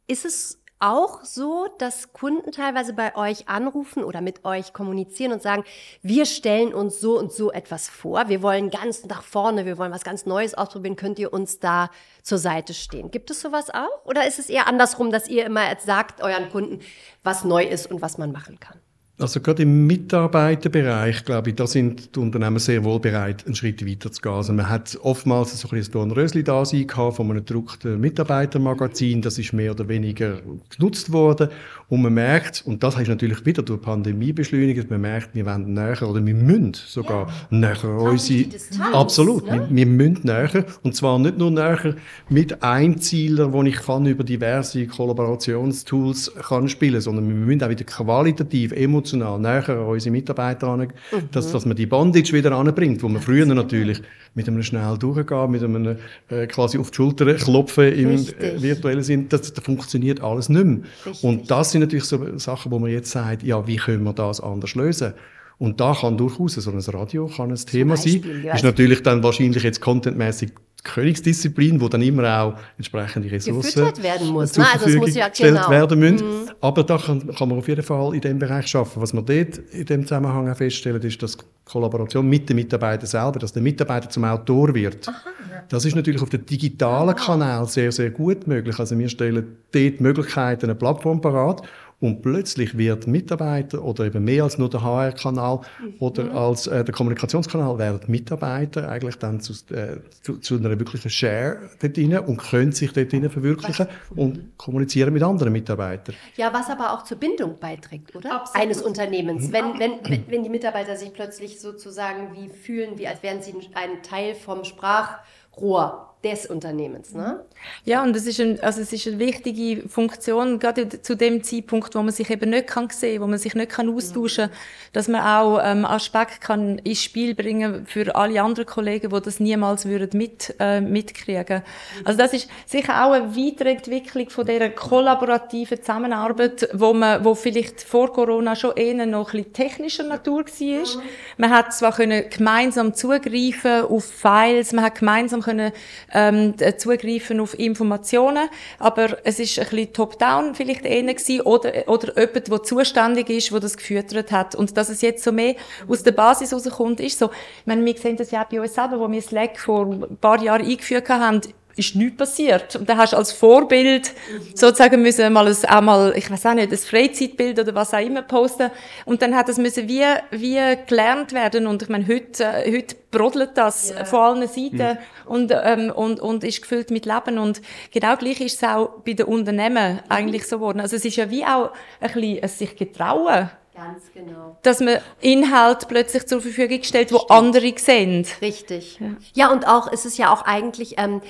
Speaker 1: Ist es auch so, dass Kunden teilweise bei euch anrufen oder mit euch kommunizieren und sagen, wir stellen uns so und so etwas vor, wir wollen ganz nach vorne, wir wollen was ganz Neues ausprobieren, könnt ihr uns da zur Seite stehen? Gibt es sowas auch? Oder ist es eher andersrum, dass ihr immer sagt euren Kunden, was neu ist und was man machen kann?
Speaker 3: Also gerade im Mitarbeiterbereich, glaube ich, da sind die Unternehmen sehr wohl bereit, einen Schritt weiter zu gehen. Also man hat oftmals so ein bisschen Dornrösli da sein von einem gedruckten Mitarbeitermagazin. Das ist mehr oder weniger genutzt worden. Und man merkt, und das ist natürlich wieder durch die Pandemie beschleunigt, man merkt, wir wollen näher, oder wir müssen sogar ja. näher unsere... Absolut, ne? wir, wir müssen näher. Und zwar nicht nur näher mit Einzielern, wo ich kann über diverse Kollaborationstools kann spielen, sondern wir müssen auch wieder qualitativ, emotional emotional näher an unsere Mitarbeiter an, mhm. dass, dass man die Bondage wieder anbringt, wo man früher natürlich mit einem schnell durchgehen, mit einem äh, quasi auf die Schulter klopfen im äh, virtuellen Sinn, das, das funktioniert alles nicht mehr. Richtig. Und das sind natürlich so Sachen, wo man jetzt sagt, ja, wie können wir das anders lösen? Und da kann durchaus so ein Radio kann ein Thema Beispiel, sein. Ja. Ist natürlich dann wahrscheinlich jetzt contentmäßig Königsdisziplin, wo dann immer auch entsprechende Ressourcen
Speaker 1: werden muss.
Speaker 3: zur Nein, Verfügung ja gestellt genau. werden müssen. Mhm. Aber da kann, kann, man auf jeden Fall in dem Bereich schaffen. Was wir dort in dem Zusammenhang auch feststellen, ist, dass Kollaboration mit den Mitarbeitern selber, dass der Mitarbeiter zum Autor wird. Aha. Das ist natürlich auf dem digitalen Kanal sehr, sehr gut möglich. Also wir stellen dort Möglichkeiten, eine Plattform parat und plötzlich wird Mitarbeiter oder eben mehr als nur der HR-Kanal mhm. oder als äh, der Kommunikationskanal werden Mitarbeiter eigentlich dann zu, äh, zu, zu einer wirklichen Share dort rein und können sich dort rein verwirklichen was? und kommunizieren mit anderen Mitarbeitern.
Speaker 1: Ja, was aber auch zur Bindung beiträgt, oder? Absolut. Eines Unternehmens. Wenn, wenn, wenn die Mitarbeiter sich plötzlich sozusagen wie fühlen, wie als wären sie ein Teil vom Sprachrohr des Unternehmens. Ne?
Speaker 2: Ja, und es ist, ein, also es ist eine wichtige Funktion, gerade zu dem Zeitpunkt, wo man sich eben nicht kann sehen, wo man sich nicht kann austauschen, kann, dass man auch ähm, Aspekte kann ins Spiel bringen für alle anderen Kollegen, die das niemals würden mit äh, mitkriegen. Also das ist sicher auch eine weitere Entwicklung von dieser kollaborativen Zusammenarbeit, wo man, wo vielleicht vor Corona schon eher noch ein bisschen technischer Natur war. Man hat zwar können gemeinsam zugreifen auf Files, man hat gemeinsam können ähm, zugreifen auf Informationen. Aber es ist ein bisschen top-down vielleicht eher gewesen, oder, oder jemand, der zuständig ist, der das gefüttert hat. Und dass es jetzt so mehr aus der Basis rauskommt, ist so. Ich meine, wir sehen das ja auch bei uns selber, wo wir Slack vor ein paar Jahren eingeführt haben ist nichts passiert. Und dann hast du als Vorbild sozusagen müssen mal ein, auch mal, ich weiß auch nicht, ein Freizeitbild oder was auch immer posten. Und dann hat das müssen wie, wie gelernt werden. Und ich meine, heute, äh, heute brodelt das yeah. von allen Seiten ja. und, ähm, und, und ist gefüllt mit Leben. Und genau gleich ist es auch bei den Unternehmen eigentlich so geworden. Also es ist ja wie auch ein bisschen ein sich getrauen. Ganz genau. Dass man Inhalt plötzlich zur Verfügung stellt, wo Stimmt. andere sehen.
Speaker 1: Richtig. Ja. ja, und auch, es ist ja auch eigentlich, ähm,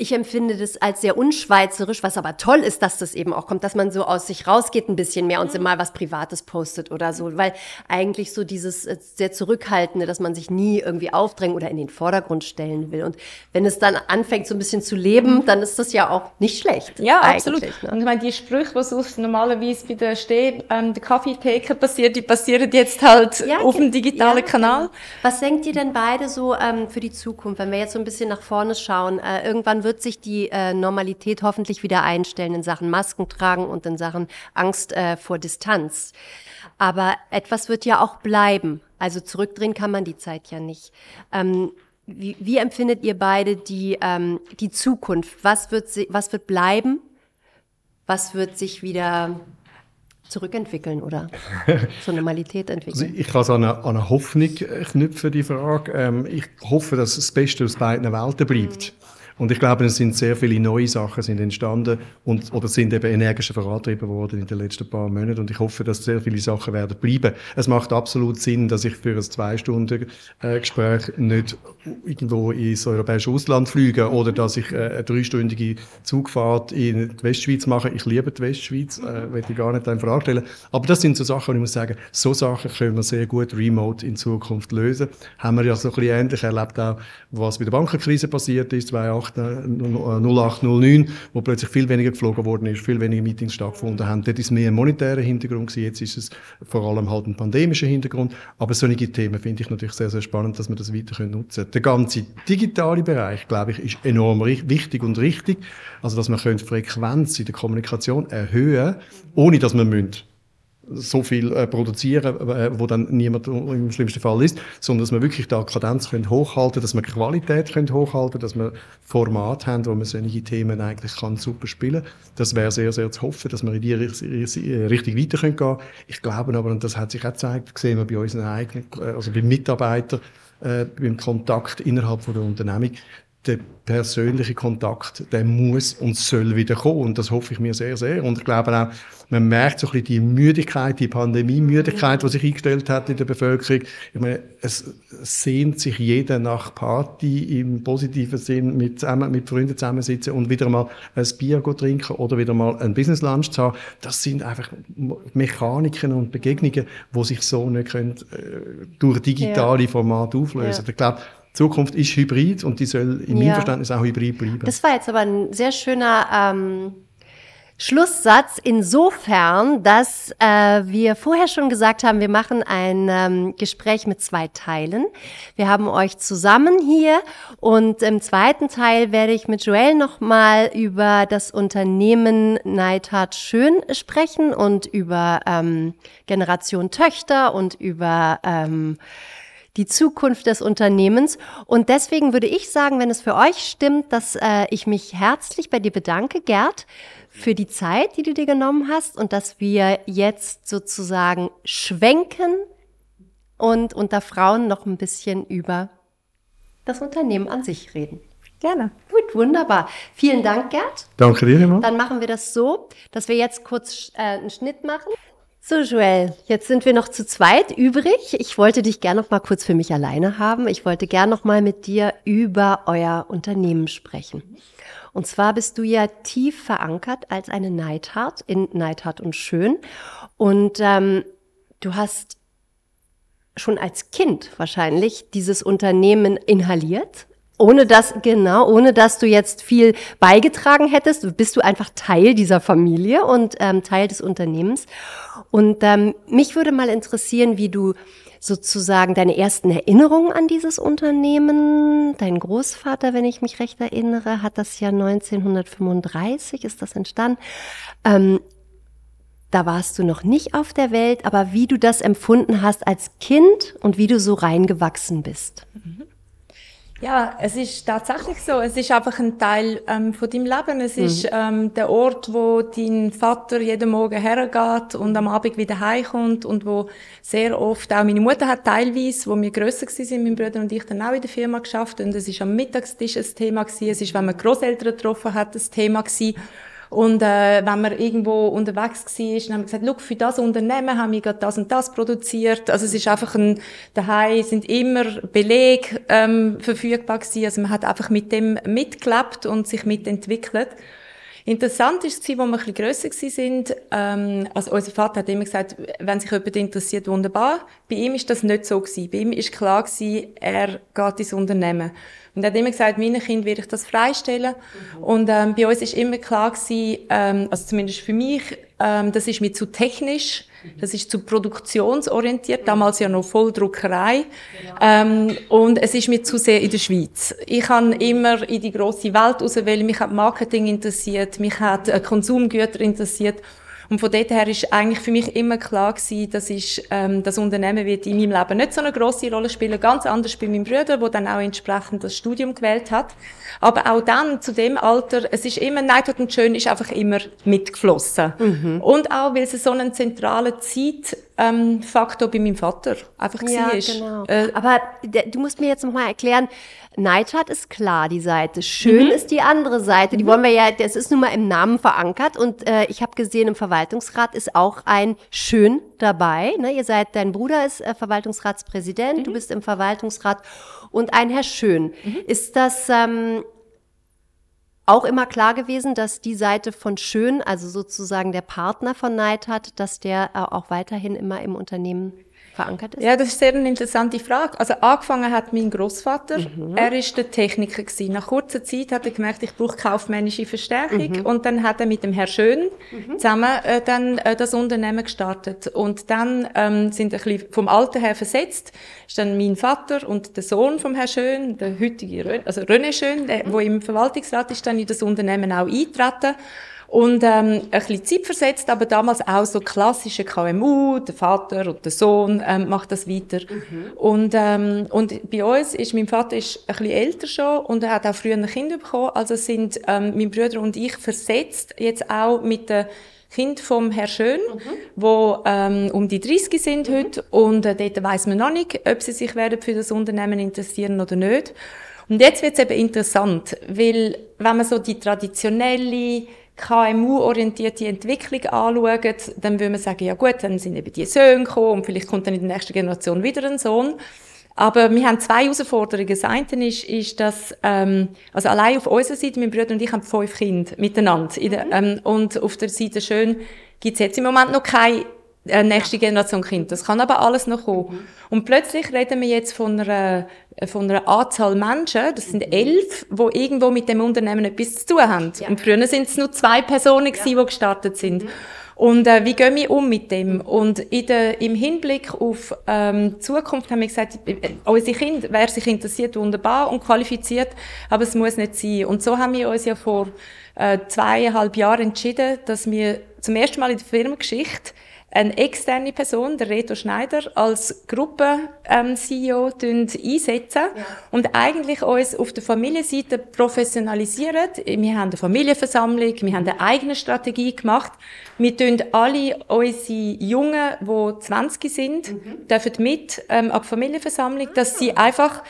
Speaker 1: ich empfinde das als sehr unschweizerisch, was aber toll ist, dass das eben auch kommt, dass man so aus sich rausgeht ein bisschen mehr und mhm. mal was Privates postet oder so, weil eigentlich so dieses äh, sehr zurückhaltende, dass man sich nie irgendwie aufdrängen oder in den Vordergrund stellen will. Und wenn es dann anfängt so ein bisschen zu leben, mhm. dann ist das ja auch nicht schlecht.
Speaker 2: Ja, absolut. Ne? Und ich meine, die Sprüche, was normalerweise bei der Steh, ähm, der Kaffeetheke passiert, die passieren jetzt halt ja, auf dem digitalen ja, Kanal. Genau.
Speaker 1: Was denkt ihr denn beide so ähm, für die Zukunft, wenn wir jetzt so ein bisschen nach vorne schauen? Äh, irgendwann wird sich die äh, Normalität hoffentlich wieder einstellen in Sachen Masken tragen und in Sachen Angst äh, vor Distanz. Aber etwas wird ja auch bleiben. Also zurückdrehen kann man die Zeit ja nicht. Ähm, wie, wie, empfindet ihr beide die, ähm, die Zukunft? Was wird, was wird bleiben? Was wird sich wieder zurückentwickeln oder [LAUGHS] zur Normalität entwickeln?
Speaker 3: Also ich kann es an eine, an eine Hoffnung knüpfen, die Frage. Ähm, ich hoffe, dass das Beste aus beiden Welten bleibt. Mhm. Und ich glaube, es sind sehr viele neue Sachen sind entstanden und, oder sind eben energischer vorangetrieben worden in den letzten paar Monaten. Und ich hoffe, dass sehr viele Sachen werden bleiben. Es macht absolut Sinn, dass ich für ein Zwei-Stunden-Gespräch nicht irgendwo ins europäische Ausland fliege oder dass ich äh, eine dreistündige Zugfahrt in die Westschweiz mache. Ich liebe die Westschweiz, äh, will ich gar nicht in Frage stellen. Aber das sind so Sachen, wo ich muss sagen, so Sachen können wir sehr gut remote in Zukunft lösen. Haben wir ja so ein bisschen ähnlich erlebt auch, was bei der Bankenkrise passiert ist, 2008 0809, äh, wo plötzlich viel weniger geflogen worden ist, viel weniger Meetings stattgefunden haben. Dort ist mehr ein monetärer Hintergrund gewesen, jetzt ist es vor allem halt ein pandemischer Hintergrund. Aber solche Themen finde ich natürlich sehr, sehr spannend, dass wir das weiter nutzen können. Der ganze digitale Bereich, glaube ich, ist enorm wichtig und richtig. Also, dass man die Frequenz in der Kommunikation erhöhen, ohne dass man müssen so viel äh, produzieren, äh, wo dann niemand im schlimmsten Fall ist, sondern dass wir wirklich da Kadenz können hochhalten, dass wir Qualität können hochhalten, dass wir Format haben, wo man solche Themen eigentlich kann super spielen. Das wäre sehr sehr zu hoffen, dass wir in die Richtung weiter können. Ich glaube aber, und das hat sich auch gezeigt, gesehen wir bei unseren eigenen, äh, also bei Mitarbeitern, äh, beim Kontakt innerhalb von der Unternehmung, der persönliche Kontakt, der muss und soll wieder kommen. Und das hoffe ich mir sehr, sehr. Und ich glaube auch, man merkt so ein bisschen die Müdigkeit, die Pandemie-Müdigkeit, die sich eingestellt hat in der Bevölkerung. Ich meine, es sehnt sich jeder nach Party im positiven Sinn, mit, zusammen, mit Freunden zusammensitzen und wieder mal ein Bier trinken oder wieder mal ein Business Lunch zu haben. Das sind einfach Mechaniken und Begegnungen, die sich so nicht können, äh, durch digitale. Formate auflösen. Ja. Ich glaube, Zukunft ist hybrid und die soll in meinem Verständnis auch hybrid bleiben.
Speaker 1: Das war jetzt aber ein sehr schöner ähm, Schlusssatz insofern, dass äh, wir vorher schon gesagt haben, wir machen ein ähm, Gespräch mit zwei Teilen. Wir haben euch zusammen hier und im zweiten Teil werde ich mit Joel nochmal über das Unternehmen Neidhart Schön sprechen und über ähm, Generation Töchter und über ähm, die Zukunft des Unternehmens. Und deswegen würde ich sagen, wenn es für euch stimmt, dass äh, ich mich herzlich bei dir bedanke, Gerd, für die Zeit, die du dir genommen hast und dass wir jetzt sozusagen schwenken und unter Frauen noch ein bisschen über das Unternehmen an sich reden.
Speaker 2: Gerne.
Speaker 1: Gut, wunderbar. Vielen Dank, Gerd.
Speaker 3: Danke dir, immer.
Speaker 1: Dann machen wir das so, dass wir jetzt kurz äh, einen Schnitt machen. So, Joel, jetzt sind wir noch zu zweit übrig. Ich wollte dich gern noch mal kurz für mich alleine haben. Ich wollte gern noch mal mit dir über euer Unternehmen sprechen. Und zwar bist du ja tief verankert als eine Neidhart in Neidhart und Schön. Und ähm, du hast schon als Kind wahrscheinlich dieses Unternehmen inhaliert ohne dass, genau, ohne dass du jetzt viel beigetragen hättest, bist du einfach Teil dieser Familie und ähm, Teil des Unternehmens. Und ähm, mich würde mal interessieren, wie du sozusagen deine ersten Erinnerungen an dieses Unternehmen, dein Großvater, wenn ich mich recht erinnere, hat das ja 1935, ist das entstanden. Ähm, da warst du noch nicht auf der Welt, aber wie du das empfunden hast als Kind und wie du so reingewachsen bist. Mhm.
Speaker 2: Ja, es ist tatsächlich so. Es ist einfach ein Teil ähm, von deinem Leben. Es mhm. ist ähm, der Ort, wo dein Vater jeden Morgen hergeht und am Abend wieder heimkommt und wo sehr oft auch meine Mutter hat teilweise, wo wir grösser sind, mein Bruder und ich, dann auch in der Firma geschafft und es ist am Mittagstisch ein Thema gewesen. Es ist, wenn man Großeltern getroffen hat, ein Thema gewesen. Und äh, wenn man irgendwo unterwegs war, dann haben wir gesagt, Look, für das Unternehmen haben wir gerade das und das produziert. Also es ist einfach ein, daheim sind immer Belege ähm, verfügbar gewesen. Also man hat einfach mit dem mitgelebt und sich mitentwickelt. Interessant ist es, wo wir ein bisschen grösser sind. Ähm, also unser Vater hat immer gesagt, wenn sich jemand interessiert, wunderbar. Bei ihm ist das nicht so gewesen. Bei ihm ist klar gewesen, er geht ins Unternehmen. Und er hat immer gesagt, meinen Kind werde ich das freistellen. Mhm. Und ähm, bei uns ist immer klar gewesen, ähm, also zumindest für mich, ähm, das ist mir zu technisch, das ist zu produktionsorientiert, damals ja noch Volldruckerei. Genau. Ähm, und es ist mir zu sehr in der Schweiz. Ich habe immer in die große Welt raus, weil mich hat Marketing interessiert, mich hat äh, Konsumgüter interessiert. Und von dort her ist eigentlich für mich immer klar gewesen, dass ich, ähm, das Unternehmen wird in meinem Leben nicht so eine große Rolle spielen. Ganz anders bei meinem Bruder, der dann auch entsprechend das Studium gewählt hat. Aber auch dann, zu dem Alter, es ist immer, Neidhart und Schön ist einfach immer mitgeflossen. Mhm. Und auch, weil es so einen zentralen Zeitfaktor ähm, bei meinem Vater einfach
Speaker 1: ja,
Speaker 2: ist.
Speaker 1: Genau. Äh, Aber du musst mir jetzt nochmal erklären, Neidhart ist klar, die Seite. Schön mhm. ist die andere Seite. Die mhm. wollen wir ja, das ist nun mal im Namen verankert. Und äh, ich habe gesehen, im Verwaltungsrat ist auch ein Schön dabei. Ne? Ihr seid, dein Bruder ist äh, Verwaltungsratspräsident, mhm. du bist im Verwaltungsrat und ein Herr Schön. Mhm. Ist das ähm, auch immer klar gewesen, dass die Seite von Schön, also sozusagen der Partner von Neidhart, dass der äh, auch weiterhin immer im Unternehmen verankert ist?
Speaker 2: Ja, das ist sehr eine interessante Frage. Also angefangen hat mein Großvater. Mhm. Er ist der Techniker gewesen. Nach kurzer Zeit hat er gemerkt, ich brauche kaufmännische Verstärkung mhm. und dann hat er mit dem Herr Schön mhm. zusammen äh, dann äh, das Unternehmen gestartet und dann ähm, sind ein bisschen vom Alter her versetzt. Ist dann mein Vater und der Sohn vom Herr Schön, der heutige René, also René Schön, der, wo im Verwaltungsrat ist, dann in das Unternehmen auch eintreten. Und ähm, ein bisschen Zeit versetzt, aber damals auch so klassische KMU, der Vater und der Sohn ähm, macht das weiter. Mhm. Und, ähm, und bei uns ist, mein Vater ist ein bisschen älter schon und er hat auch früher ein Kind bekommen, also sind ähm, mein Bruder und ich versetzt, jetzt auch mit der Kind vom Herr Schön, mhm. wo ähm, um die 30 sind mhm. heute und äh, dort weiß man noch nicht, ob sie sich werden für das Unternehmen interessieren oder nicht. Und jetzt wird es eben interessant, weil wenn man so die traditionelle KMU-orientierte Entwicklung anschaut, dann würde man sagen, ja gut, dann sind eben die Söhne gekommen und vielleicht kommt dann in der nächsten Generation wieder ein Sohn. Aber wir haben zwei Herausforderungen. Das eine ist, ist dass, ähm, also allein auf unserer Seite, mein Bruder und ich haben fünf Kinder miteinander. Mhm. Der, ähm, und auf der Seite schön gibt es jetzt im Moment noch keine äh, nächste Generation Kind. Das kann aber alles noch kommen. Mhm. Und plötzlich reden wir jetzt von einer, von einer Anzahl Menschen, das sind mhm. elf, die irgendwo mit dem Unternehmen etwas zu tun haben. Ja. Und früher sind es nur zwei Personen, gewesen, ja. die gestartet sind. Mhm. Und äh, wie gehen wir um mit dem? Und in der, im Hinblick auf ähm, Zukunft haben wir gesagt, äh, unsere Kinder, wer sich interessiert, wunderbar und qualifiziert, aber es muss nicht sein. Und so haben wir uns ja vor äh, zweieinhalb Jahren entschieden, dass wir zum ersten Mal in der Firmengeschichte eine externe Person, der Reto Schneider, als Gruppen-CEO ähm, einsetzen ja. und eigentlich uns auf der Familienseite professionalisieren. Wir haben eine Familienversammlung, wir haben eine eigene Strategie gemacht. Wir tun alle unsere Jungen, die 20 sind, mhm. dürfen mit ähm, ab Familienversammlung, dass sie einfach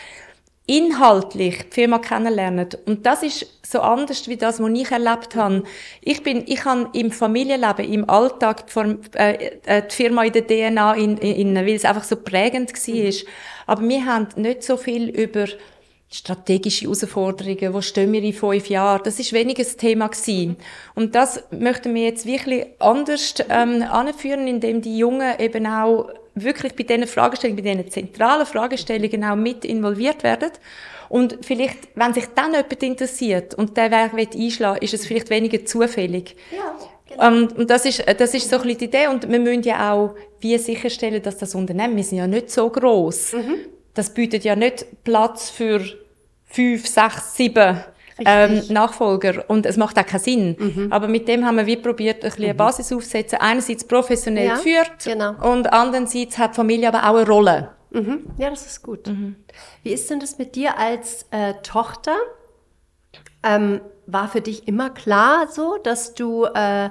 Speaker 2: inhaltlich die Firma kennenlernen. Und das ist so anders wie das, was ich erlebt habe. Ich bin, ich habe im Familienleben, im Alltag die, äh, äh, Firma in der DNA, in, in, weil es einfach so prägend war. Aber wir haben nicht so viel über strategische Herausforderungen, wo stehen wir in fünf Jahren, das ist weniger das Thema gewesen. Und das möchten wir jetzt wirklich anders ähm, anführen, indem die Jungen eben auch wirklich bei diesen Fragestellungen, bei diesen zentralen Fragestellungen auch mit involviert werden. Und vielleicht, wenn sich dann jemand interessiert und der Weg einschlagen ist es vielleicht weniger zufällig. Ja. Genau. Ähm, und das ist, das ist so ein bisschen die Idee. Und wir müssen ja auch wie sicherstellen, dass das Unternehmen, wir sind ja nicht so groß. Mhm. Das bietet ja nicht Platz für fünf, sechs, sieben ähm, Nachfolger. Und es macht auch keinen Sinn. Mhm. Aber mit dem haben wir wie probiert, ein bisschen eine mhm. Basis aufzusetzen. Einerseits professionell ja, geführt genau. und andererseits hat Familie aber auch eine Rolle.
Speaker 1: Mhm. Ja, das ist gut. Mhm. Wie ist denn das mit dir als äh, Tochter? Ähm, war für dich immer klar so, dass du äh,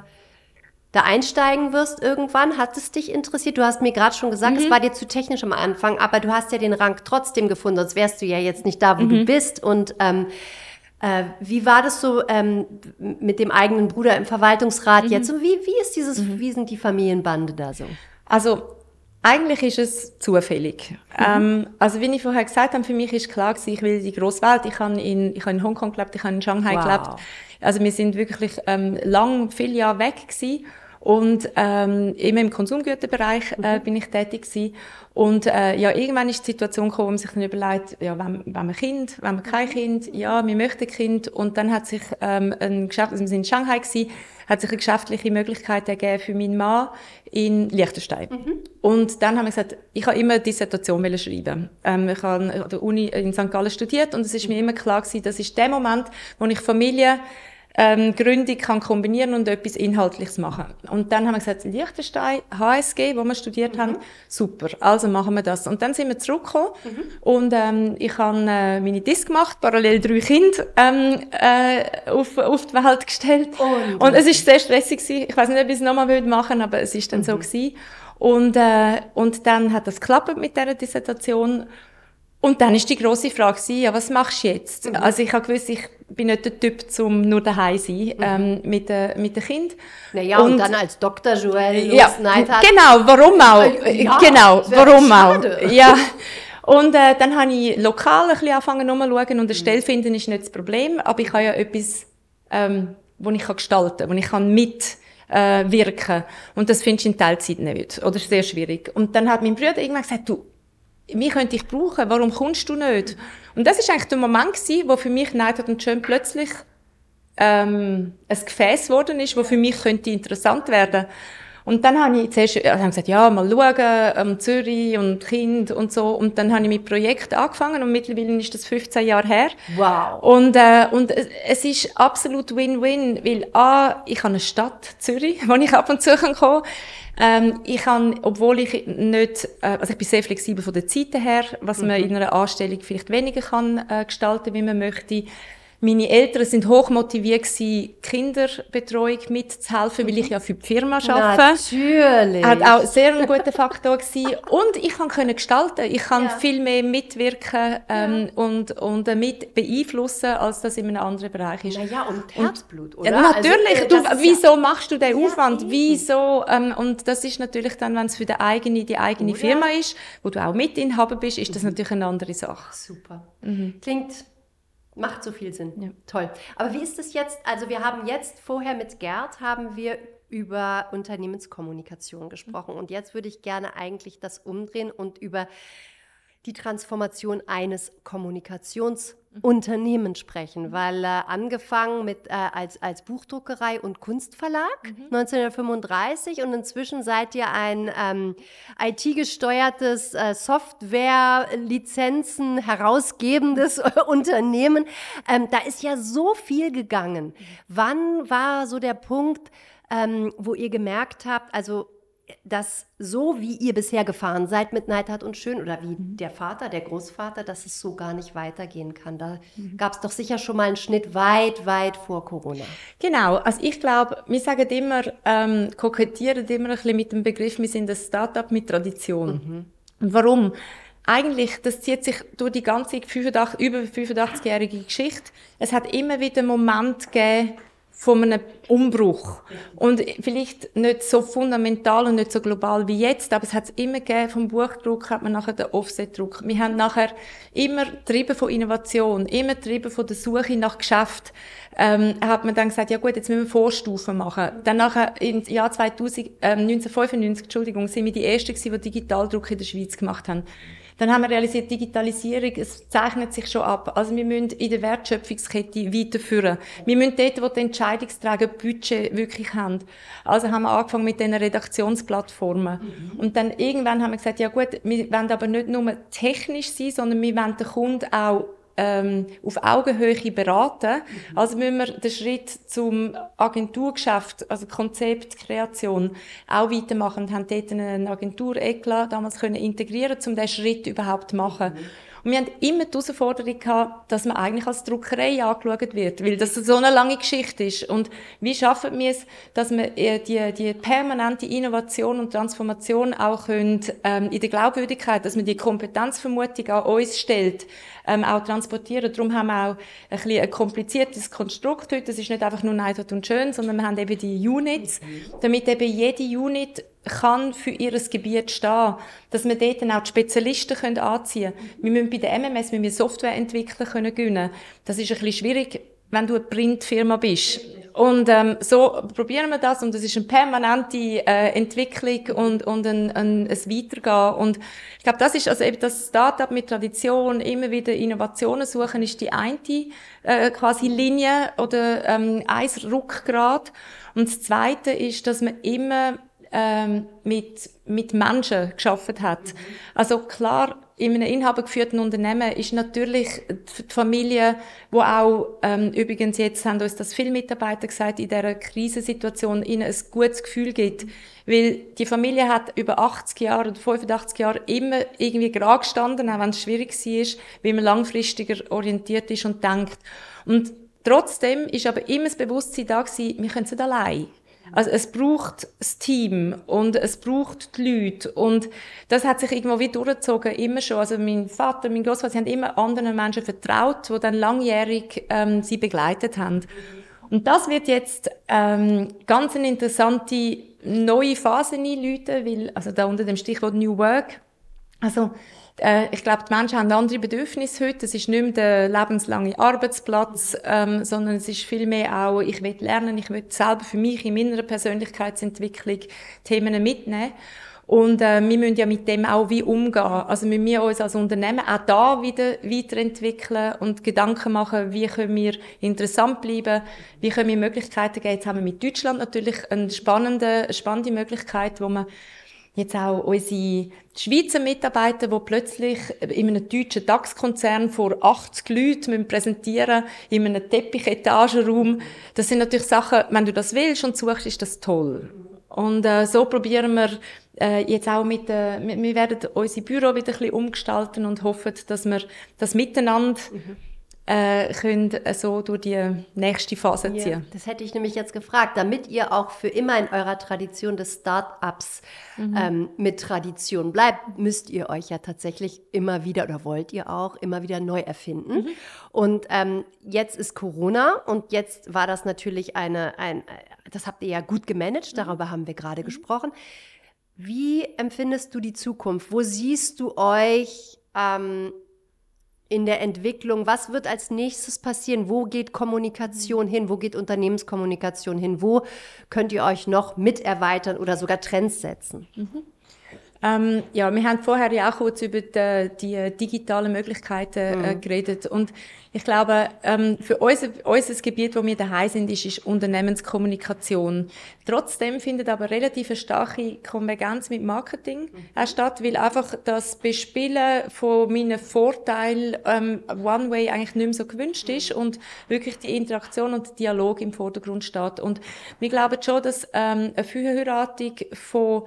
Speaker 1: da einsteigen wirst irgendwann? Hat es dich interessiert? Du hast mir gerade schon gesagt, mhm. es war dir zu technisch am Anfang, aber du hast ja den Rang trotzdem gefunden, sonst wärst du ja jetzt nicht da, wo mhm. du bist. Und ähm, äh, wie war das so ähm, mit dem eigenen Bruder im Verwaltungsrat mhm. jetzt? Und wie, wie ist dieses, mhm. wie sind die Familienbande da so?
Speaker 2: Also eigentlich ist es zufällig. Mhm. Ähm, also wie ich vorher gesagt habe, für mich ist klar gewesen, ich will die grosse Welt. Ich habe in, ich habe in Hongkong gelebt, ich habe in Shanghai wow. gelebt. Also wir sind wirklich ähm, lang, viele Jahre weg gewesen. Und ähm, immer im Konsumgüterbereich äh, mhm. bin ich tätig gewesen. Und äh, ja, irgendwann ist die Situation gekommen, wo man sich dann überlegt, ja, wenn, wenn man Kind, wenn man kein Kind, ja, wir möchten Kind. Und dann hat sich ähm, ein Geschäft, also wir sind in Shanghai gewesen, hat sich eine geschäftliche Möglichkeit ergeben für meinen Mann in Liechtenstein. Mhm. Und dann haben wir gesagt, ich habe immer Dissertation schreiben. Ähm, ich habe an der Uni in St. Gallen studiert und es ist mir immer klar gewesen, das ist der Moment, wo ich Familie ähm, Gründung kann kombinieren und etwas Inhaltliches machen. Und dann haben wir gesagt, Liechtenstein, HSG, wo wir studiert mhm. haben, super, also machen wir das. Und dann sind wir zurückgekommen mhm. und ähm, ich habe äh, meine Dis gemacht, parallel drei Kinder ähm, äh, auf, auf die Welt gestellt. Und, und es ist sehr stressig gewesen. Ich weiß nicht, ob ich es nochmal machen aber es ist dann mhm. so gewesen. Und, äh, und dann hat das geklappt mit dieser Dissertation. Und dann ist die große Frage, ja, was machst du jetzt? Mhm. Also ich habe gewusst, ich bin nicht der Typ, zum nur daheim sein mhm. ähm, mit den mit den Kind.
Speaker 1: Naja, und, und dann als Dr. Joel
Speaker 2: ja, Genau, warum auch? Äh, ja, genau, warum auch? Ja. Und äh, dann habe ich lokal ein bisschen angefangen umzuschauen und eine mhm. Stelle finden ist nicht das Problem, aber ich habe ja etwas, ähm, wo ich kann gestalten kann, wo ich kann mit äh, wirken Und das findest du in Teilzeit nicht. Oder sehr schwierig. Und dann hat mein Bruder irgendwann gesagt, du, mich könnte ich brauchen, warum kommst du nicht? Und das ist eigentlich der Moment gewesen, wo für mich Neidhardt und Schön plötzlich ähm, ein Gefäß geworden ist, wo für mich könnte interessant werden. Und dann habe ich zuerst also habe gesagt, ja, mal schauen, um Zürich und Kind und so. Und dann habe ich mit Projekt angefangen und mittlerweile ist das 15 Jahre her.
Speaker 1: Wow.
Speaker 2: Und, äh, und es ist absolut Win-Win, weil A, ich habe eine Stadt, Zürich, [LAUGHS] wo ich ab und zu kommen kann. Ähm, ich kann, obwohl ich nicht, äh, also ich bin sehr flexibel von der Zeit her, was mhm. man in einer Anstellung vielleicht weniger kann äh, gestalten, wie man möchte. Meine Eltern sind hochmotiviert gewesen, Kinderbetreuung mitzuhelfen, weil ich ja für die Firma arbeite.
Speaker 1: Natürlich.
Speaker 2: Hat auch sehr ein guter Faktor gewesen. Und ich kann können gestalten. Ich kann
Speaker 1: Ja.
Speaker 2: viel mehr mitwirken ähm, und und äh, mit beeinflussen, als das in einem anderen Bereich ist.
Speaker 1: Naja, und Herzblut, oder?
Speaker 2: Ja, natürlich.
Speaker 1: Also, äh,
Speaker 2: du, wieso machst du den Aufwand? Wieso? Ähm, und das ist natürlich dann, wenn es für die eigene, die eigene
Speaker 1: Oder?
Speaker 2: Firma ist, wo du auch Mitinhaber bist, ist das natürlich eine andere Sache.
Speaker 1: Super. Klingt, macht so viel Sinn.
Speaker 2: Ja.
Speaker 1: Toll. Aber wie ist es jetzt? Also wir haben jetzt vorher mit Gerd haben wir über Unternehmenskommunikation gesprochen und jetzt würde ich gerne eigentlich das umdrehen und über die Transformation eines Kommunikationsunternehmens sprechen, weil äh, angefangen mit äh, als, als Buchdruckerei und Kunstverlag 1935 und inzwischen seid ihr ein ähm, IT-gesteuertes äh, Software-Lizenzen herausgebendes [LAUGHS] Unternehmen. Ähm, da ist ja so viel gegangen. Wann war so der Punkt, ähm, wo ihr gemerkt habt, also dass so wie ihr bisher gefahren seid mit Neidhardt und Schön oder wie der Vater, der Großvater, dass es so gar nicht weitergehen kann. Da gab es doch sicher schon mal einen Schnitt weit, weit vor Corona.
Speaker 2: Genau, also ich glaube, wir sagen immer, ähm, kokettieren immer ein bisschen mit dem Begriff, wir sind ein Start-up mit Tradition. Und warum? Eigentlich, das zieht sich durch die ganze 85, über 85-jährige Geschichte. Es hat immer wieder Momente gegeben von einem Umbruch. Und vielleicht nicht so fundamental und nicht so global wie jetzt, aber es hat es immer gegeben, vom Buchdruck hat man nachher den Offset-Druck. Wir haben nachher immer getrieben von Innovation, immer getrieben von der Suche nach Geschäft, ähm, hat man dann gesagt, ja gut, jetzt müssen wir Vorstufen machen. Dann nachher, im Jahr 2000, ähm, 1995, Entschuldigung, sind wir die Ersten gewesen, die Digitaldruck in der Schweiz gemacht haben. Dann haben wir realisiert, Digitalisierung, es zeichnet sich schon ab. Also wir müssen in der Wertschöpfungskette weiterführen. Wir müssen dort, wo die Entscheidungsträger Budget wirklich haben. Also haben wir angefangen mit den Redaktionsplattformen. Und dann irgendwann haben wir gesagt, ja gut, wir wollen aber nicht nur technisch sein, sondern wir wollen den Kunden auch ähm, auf Augenhöhe beraten. Also müssen wir den Schritt zum Agenturgeschäft, also Konzeptkreation, auch weitermachen und haben dort eine Agentur ECLA damals können integrieren, um diesen Schritt überhaupt zu machen. Und wir haben immer die Herausforderung gehabt, dass man eigentlich als Druckerei angeschaut wird, weil das so eine lange Geschichte ist. Und wie schaffen wir es, dass wir äh, die, die permanente Innovation und Transformation auch können, ähm, in der Glaubwürdigkeit, dass man die Kompetenzvermutung an uns stellt, ähm, auch transportieren. Darum haben wir auch ein, bisschen ein kompliziertes Konstrukt heute. Das ist nicht einfach nur Neidhardt und Schön, sondern wir haben eben die Units, damit eben jede Unit kann für ihr Gebiet stehen, dass wir dort dann auch die Spezialisten können anziehen können. Wir müssen bei der MMS wir müssen Softwareentwickler können gewinnen. Das ist ein bisschen schwierig, wenn du eine Printfirma bist. Und ähm, so probieren wir das und es ist eine permanente äh, Entwicklung und, und ein, ein, ein Weitergehen. Und ich glaube, das ist also eben das Startup mit Tradition, immer wieder Innovationen suchen, ist die eine äh, quasi Linie oder ähm, ein Rückgrat. Und das Zweite ist, dass man immer ähm, mit, mit Menschen geschafft hat. Also klar, in einem inhabergeführten Unternehmen ist natürlich die Familie, wo auch, ähm, übrigens jetzt haben uns das viele Mitarbeiter gesagt, in dieser Krisensituation ihnen ein gutes Gefühl gibt. Weil die Familie hat über 80 Jahre oder 85 Jahre immer irgendwie gerade gestanden, auch wenn es schwierig war, weil man langfristiger orientiert ist und denkt. Und trotzdem ist aber immer das Bewusstsein da gewesen, wir können es nicht allein. Also es braucht das Team und es braucht die Leute und das hat sich irgendwo wie durchgezogen, immer schon. Also mein Vater, mein Großvater, sie haben immer anderen Menschen vertraut, die dann langjährig ähm, sie begleitet haben. Und das wird jetzt ähm, ganz eine interessante neue Phase einläuten, weil, also da unter dem Stichwort New Work, also äh, ich glaube, die Menschen haben andere Bedürfnisse heute. Es ist nicht mehr der lebenslange Arbeitsplatz, ähm, sondern es ist vielmehr auch, ich will lernen, ich will selber für mich in meiner Persönlichkeitsentwicklung Themen mitnehmen. Und äh, wir müssen ja mit dem auch wie umgehen. Also müssen wir uns als Unternehmen auch da wieder weiterentwickeln und Gedanken machen, wie können wir interessant bleiben, wie können wir Möglichkeiten geben. Jetzt haben wir mit Deutschland natürlich eine spannende, spannende Möglichkeit, wo man jetzt auch unsere Schweizer Mitarbeiter, die plötzlich in einem deutschen DAX-Konzern vor 80 Leuten müssen präsentieren in einem Teppich-Etageraum. Das sind natürlich Sachen, wenn du das willst und suchst, ist das toll. Und äh, so probieren wir äh, jetzt auch mit, äh, wir, werden unsere Büro wieder ein bisschen umgestalten und hoffen, dass wir das miteinander äh, können so durch die nächste Phase ziehen. Ja,
Speaker 1: das hätte ich nämlich jetzt gefragt, damit ihr auch für immer in eurer Tradition des Start-ups mhm. ähm, mit Tradition bleibt, müsst ihr euch ja tatsächlich immer wieder oder wollt ihr auch immer wieder neu erfinden. Mhm. Und ähm, jetzt ist Corona und jetzt war das natürlich eine, ein, das habt ihr ja gut gemanagt, mhm. darüber haben wir gerade mhm. gesprochen. Wie empfindest du die Zukunft? Wo siehst du euch? Ähm, in der Entwicklung? Was wird als nächstes passieren? Wo geht Kommunikation hin? Wo geht Unternehmenskommunikation hin? Wo könnt ihr euch noch mit erweitern oder sogar Trends setzen? Mhm.
Speaker 2: Ähm, ja, wir haben vorher ja auch kurz über die, die digitalen Möglichkeiten äh, mhm. geredet und ich glaube, ähm, für unser, unser Gebiet, wo wir daheim sind, ist, ist Unternehmenskommunikation. Trotzdem findet aber relativ eine starke Konvergenz mit Marketing mhm. statt, weil einfach das Bespielen von meinen Vorteilen ähm, One Way eigentlich nicht mehr so gewünscht ist und wirklich die Interaktion und Dialog im Vordergrund steht. Und wir glauben schon, dass ähm, eine Verheiratung von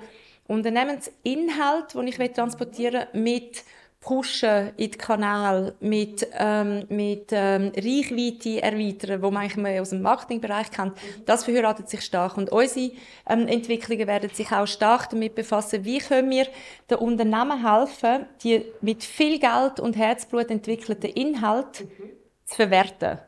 Speaker 2: Unternehmensinhalt, den ich transportieren will, mit pushen in die Kanäle, mit, ähm, mit ähm, Reichweite erweitern, wo man eigentlich mehr aus dem Marketingbereich kennt, das verheiratet sich stark. Und unsere ähm, Entwicklungen werden sich auch stark damit befassen, wie können wir den Unternehmen helfen, die mit viel Geld und Herzblut entwickelten Inhalt zu verwerten.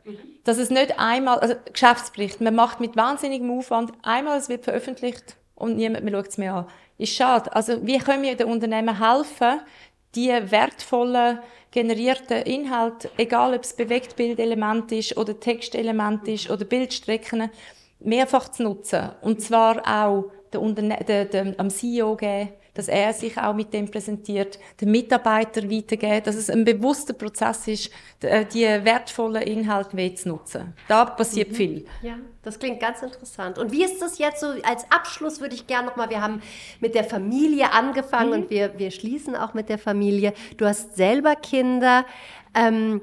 Speaker 2: Dass es nicht einmal, also Geschäftsbericht, man macht mit wahnsinnigem Aufwand, einmal es wird veröffentlicht und niemand mehr schaut es mehr an ist schade. Also wie können wir den Unternehmen helfen, die wertvollen generierten Inhalte, egal ob es Bewegtbildelement ist oder Textelement ist oder Bildstrecken, mehrfach zu nutzen. Und zwar auch der Unterne am CEO geben, dass er sich auch mit dem präsentiert, den Mitarbeitern weitergeben, dass es ein bewusster Prozess ist, äh, die wertvollen Inhalte zu nutzen. Da passiert mhm. viel.
Speaker 1: Ja, das klingt ganz interessant. Und wie ist das jetzt so als Abschluss, würde ich gerne nochmal, wir haben mit der Familie angefangen mhm. und wir, wir schließen auch mit der Familie. Du hast selber Kinder. Ähm,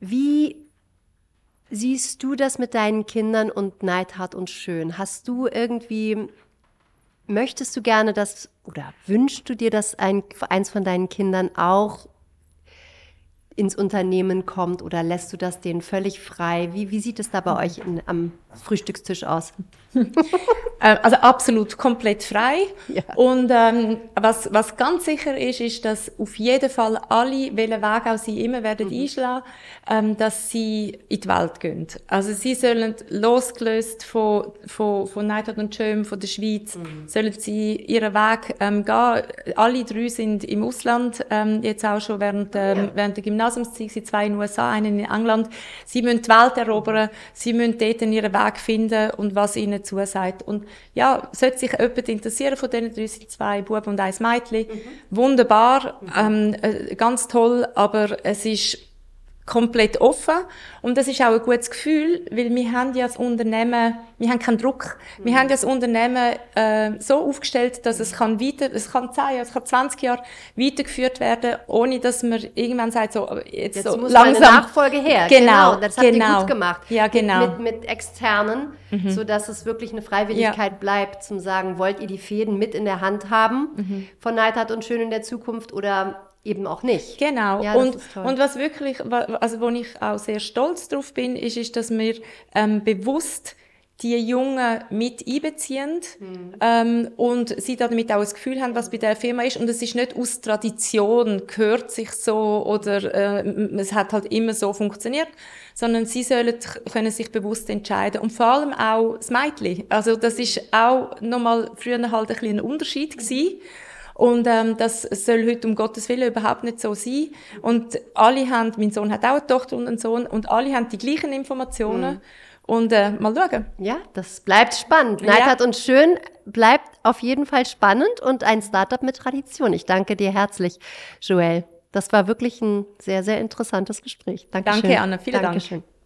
Speaker 1: wie siehst du das mit deinen Kindern und Neidhart und Schön? Hast du irgendwie Möchtest du gerne das oder wünschst du dir, dass ein, eins von deinen Kindern auch ins Unternehmen kommt oder lässt du das denen völlig frei? Wie, wie sieht es da bei euch in, am Frühstückstisch aus? [LAUGHS]
Speaker 2: Äh, also absolut komplett frei. Ja. Und ähm, was, was ganz sicher ist, ist, dass auf jeden Fall alle, welchen Weg auch sie immer werden mhm. einschlagen, ähm, dass sie in die Welt gehen. Also sie sollen losgelöst von, von, von Neidhardt und Schöm, von der Schweiz, mhm. sollen sie ihren Weg ähm, gehen. Alle drei sind im Ausland, ähm, jetzt auch schon während, ähm, ja. während der Gymnasiumszeit, sie zwei in den USA, einen in England. Sie müssen die Welt erobern, sie müssen dort ihren Weg finden und was ihnen zusagt. Und ja, sollte sich jemand interessieren von diesen drei, sind zwei Buben und ein Mädchen. Mhm. Wunderbar. Ähm, äh, ganz toll, aber es ist komplett offen. Und das ist auch ein gutes Gefühl, weil wir haben ja das Unternehmen, wir haben keinen Druck. Wir haben ja das Unternehmen äh, so aufgestellt, dass es kann weiter, es kann 10 Jahre, es kann 20 Jahre weitergeführt werden, ohne dass man irgendwann sagt, so, jetzt, jetzt so muss langsam.
Speaker 1: Eine Nachfolge her.
Speaker 2: Genau,
Speaker 1: genau. das
Speaker 2: habt genau.
Speaker 1: ihr gut gemacht.
Speaker 2: Ja, genau.
Speaker 1: Mit, mit, mit externen, mhm. so dass es wirklich eine Freiwilligkeit ja. bleibt, zum sagen, wollt ihr die Fäden mit in der Hand haben mhm. von Neidhardt und Schön in der Zukunft oder eben auch nicht.
Speaker 2: Genau. Ja, und, und was wirklich, also wo ich auch sehr stolz drauf bin, ist, ist dass wir ähm, bewusst die Jungen mit einbeziehen mhm. ähm, und sie damit auch das Gefühl haben, was bei der Firma ist. Und es ist nicht aus Tradition, gehört sich so oder äh, es hat halt immer so funktioniert, sondern sie sollen können sich bewusst entscheiden. Und vor allem auch das Mädchen. Also das ist auch nochmal früher halt ein bisschen ein Unterschied gewesen. Mhm und ähm, das soll heute um Gottes Willen überhaupt nicht so sein. Und alle haben, mein Sohn hat auch eine Tochter und einen Sohn, und alle haben die gleichen Informationen. Mhm. Und äh, mal schauen.
Speaker 1: Ja, das bleibt spannend. Ja. Neidhardt und Schön bleibt auf jeden Fall spannend und ein Startup mit Tradition. Ich danke dir herzlich, Joel. Das war wirklich ein sehr, sehr interessantes Gespräch.
Speaker 2: Dankeschön. Danke, Anne. Vielen
Speaker 1: Dankeschön.
Speaker 2: Dank.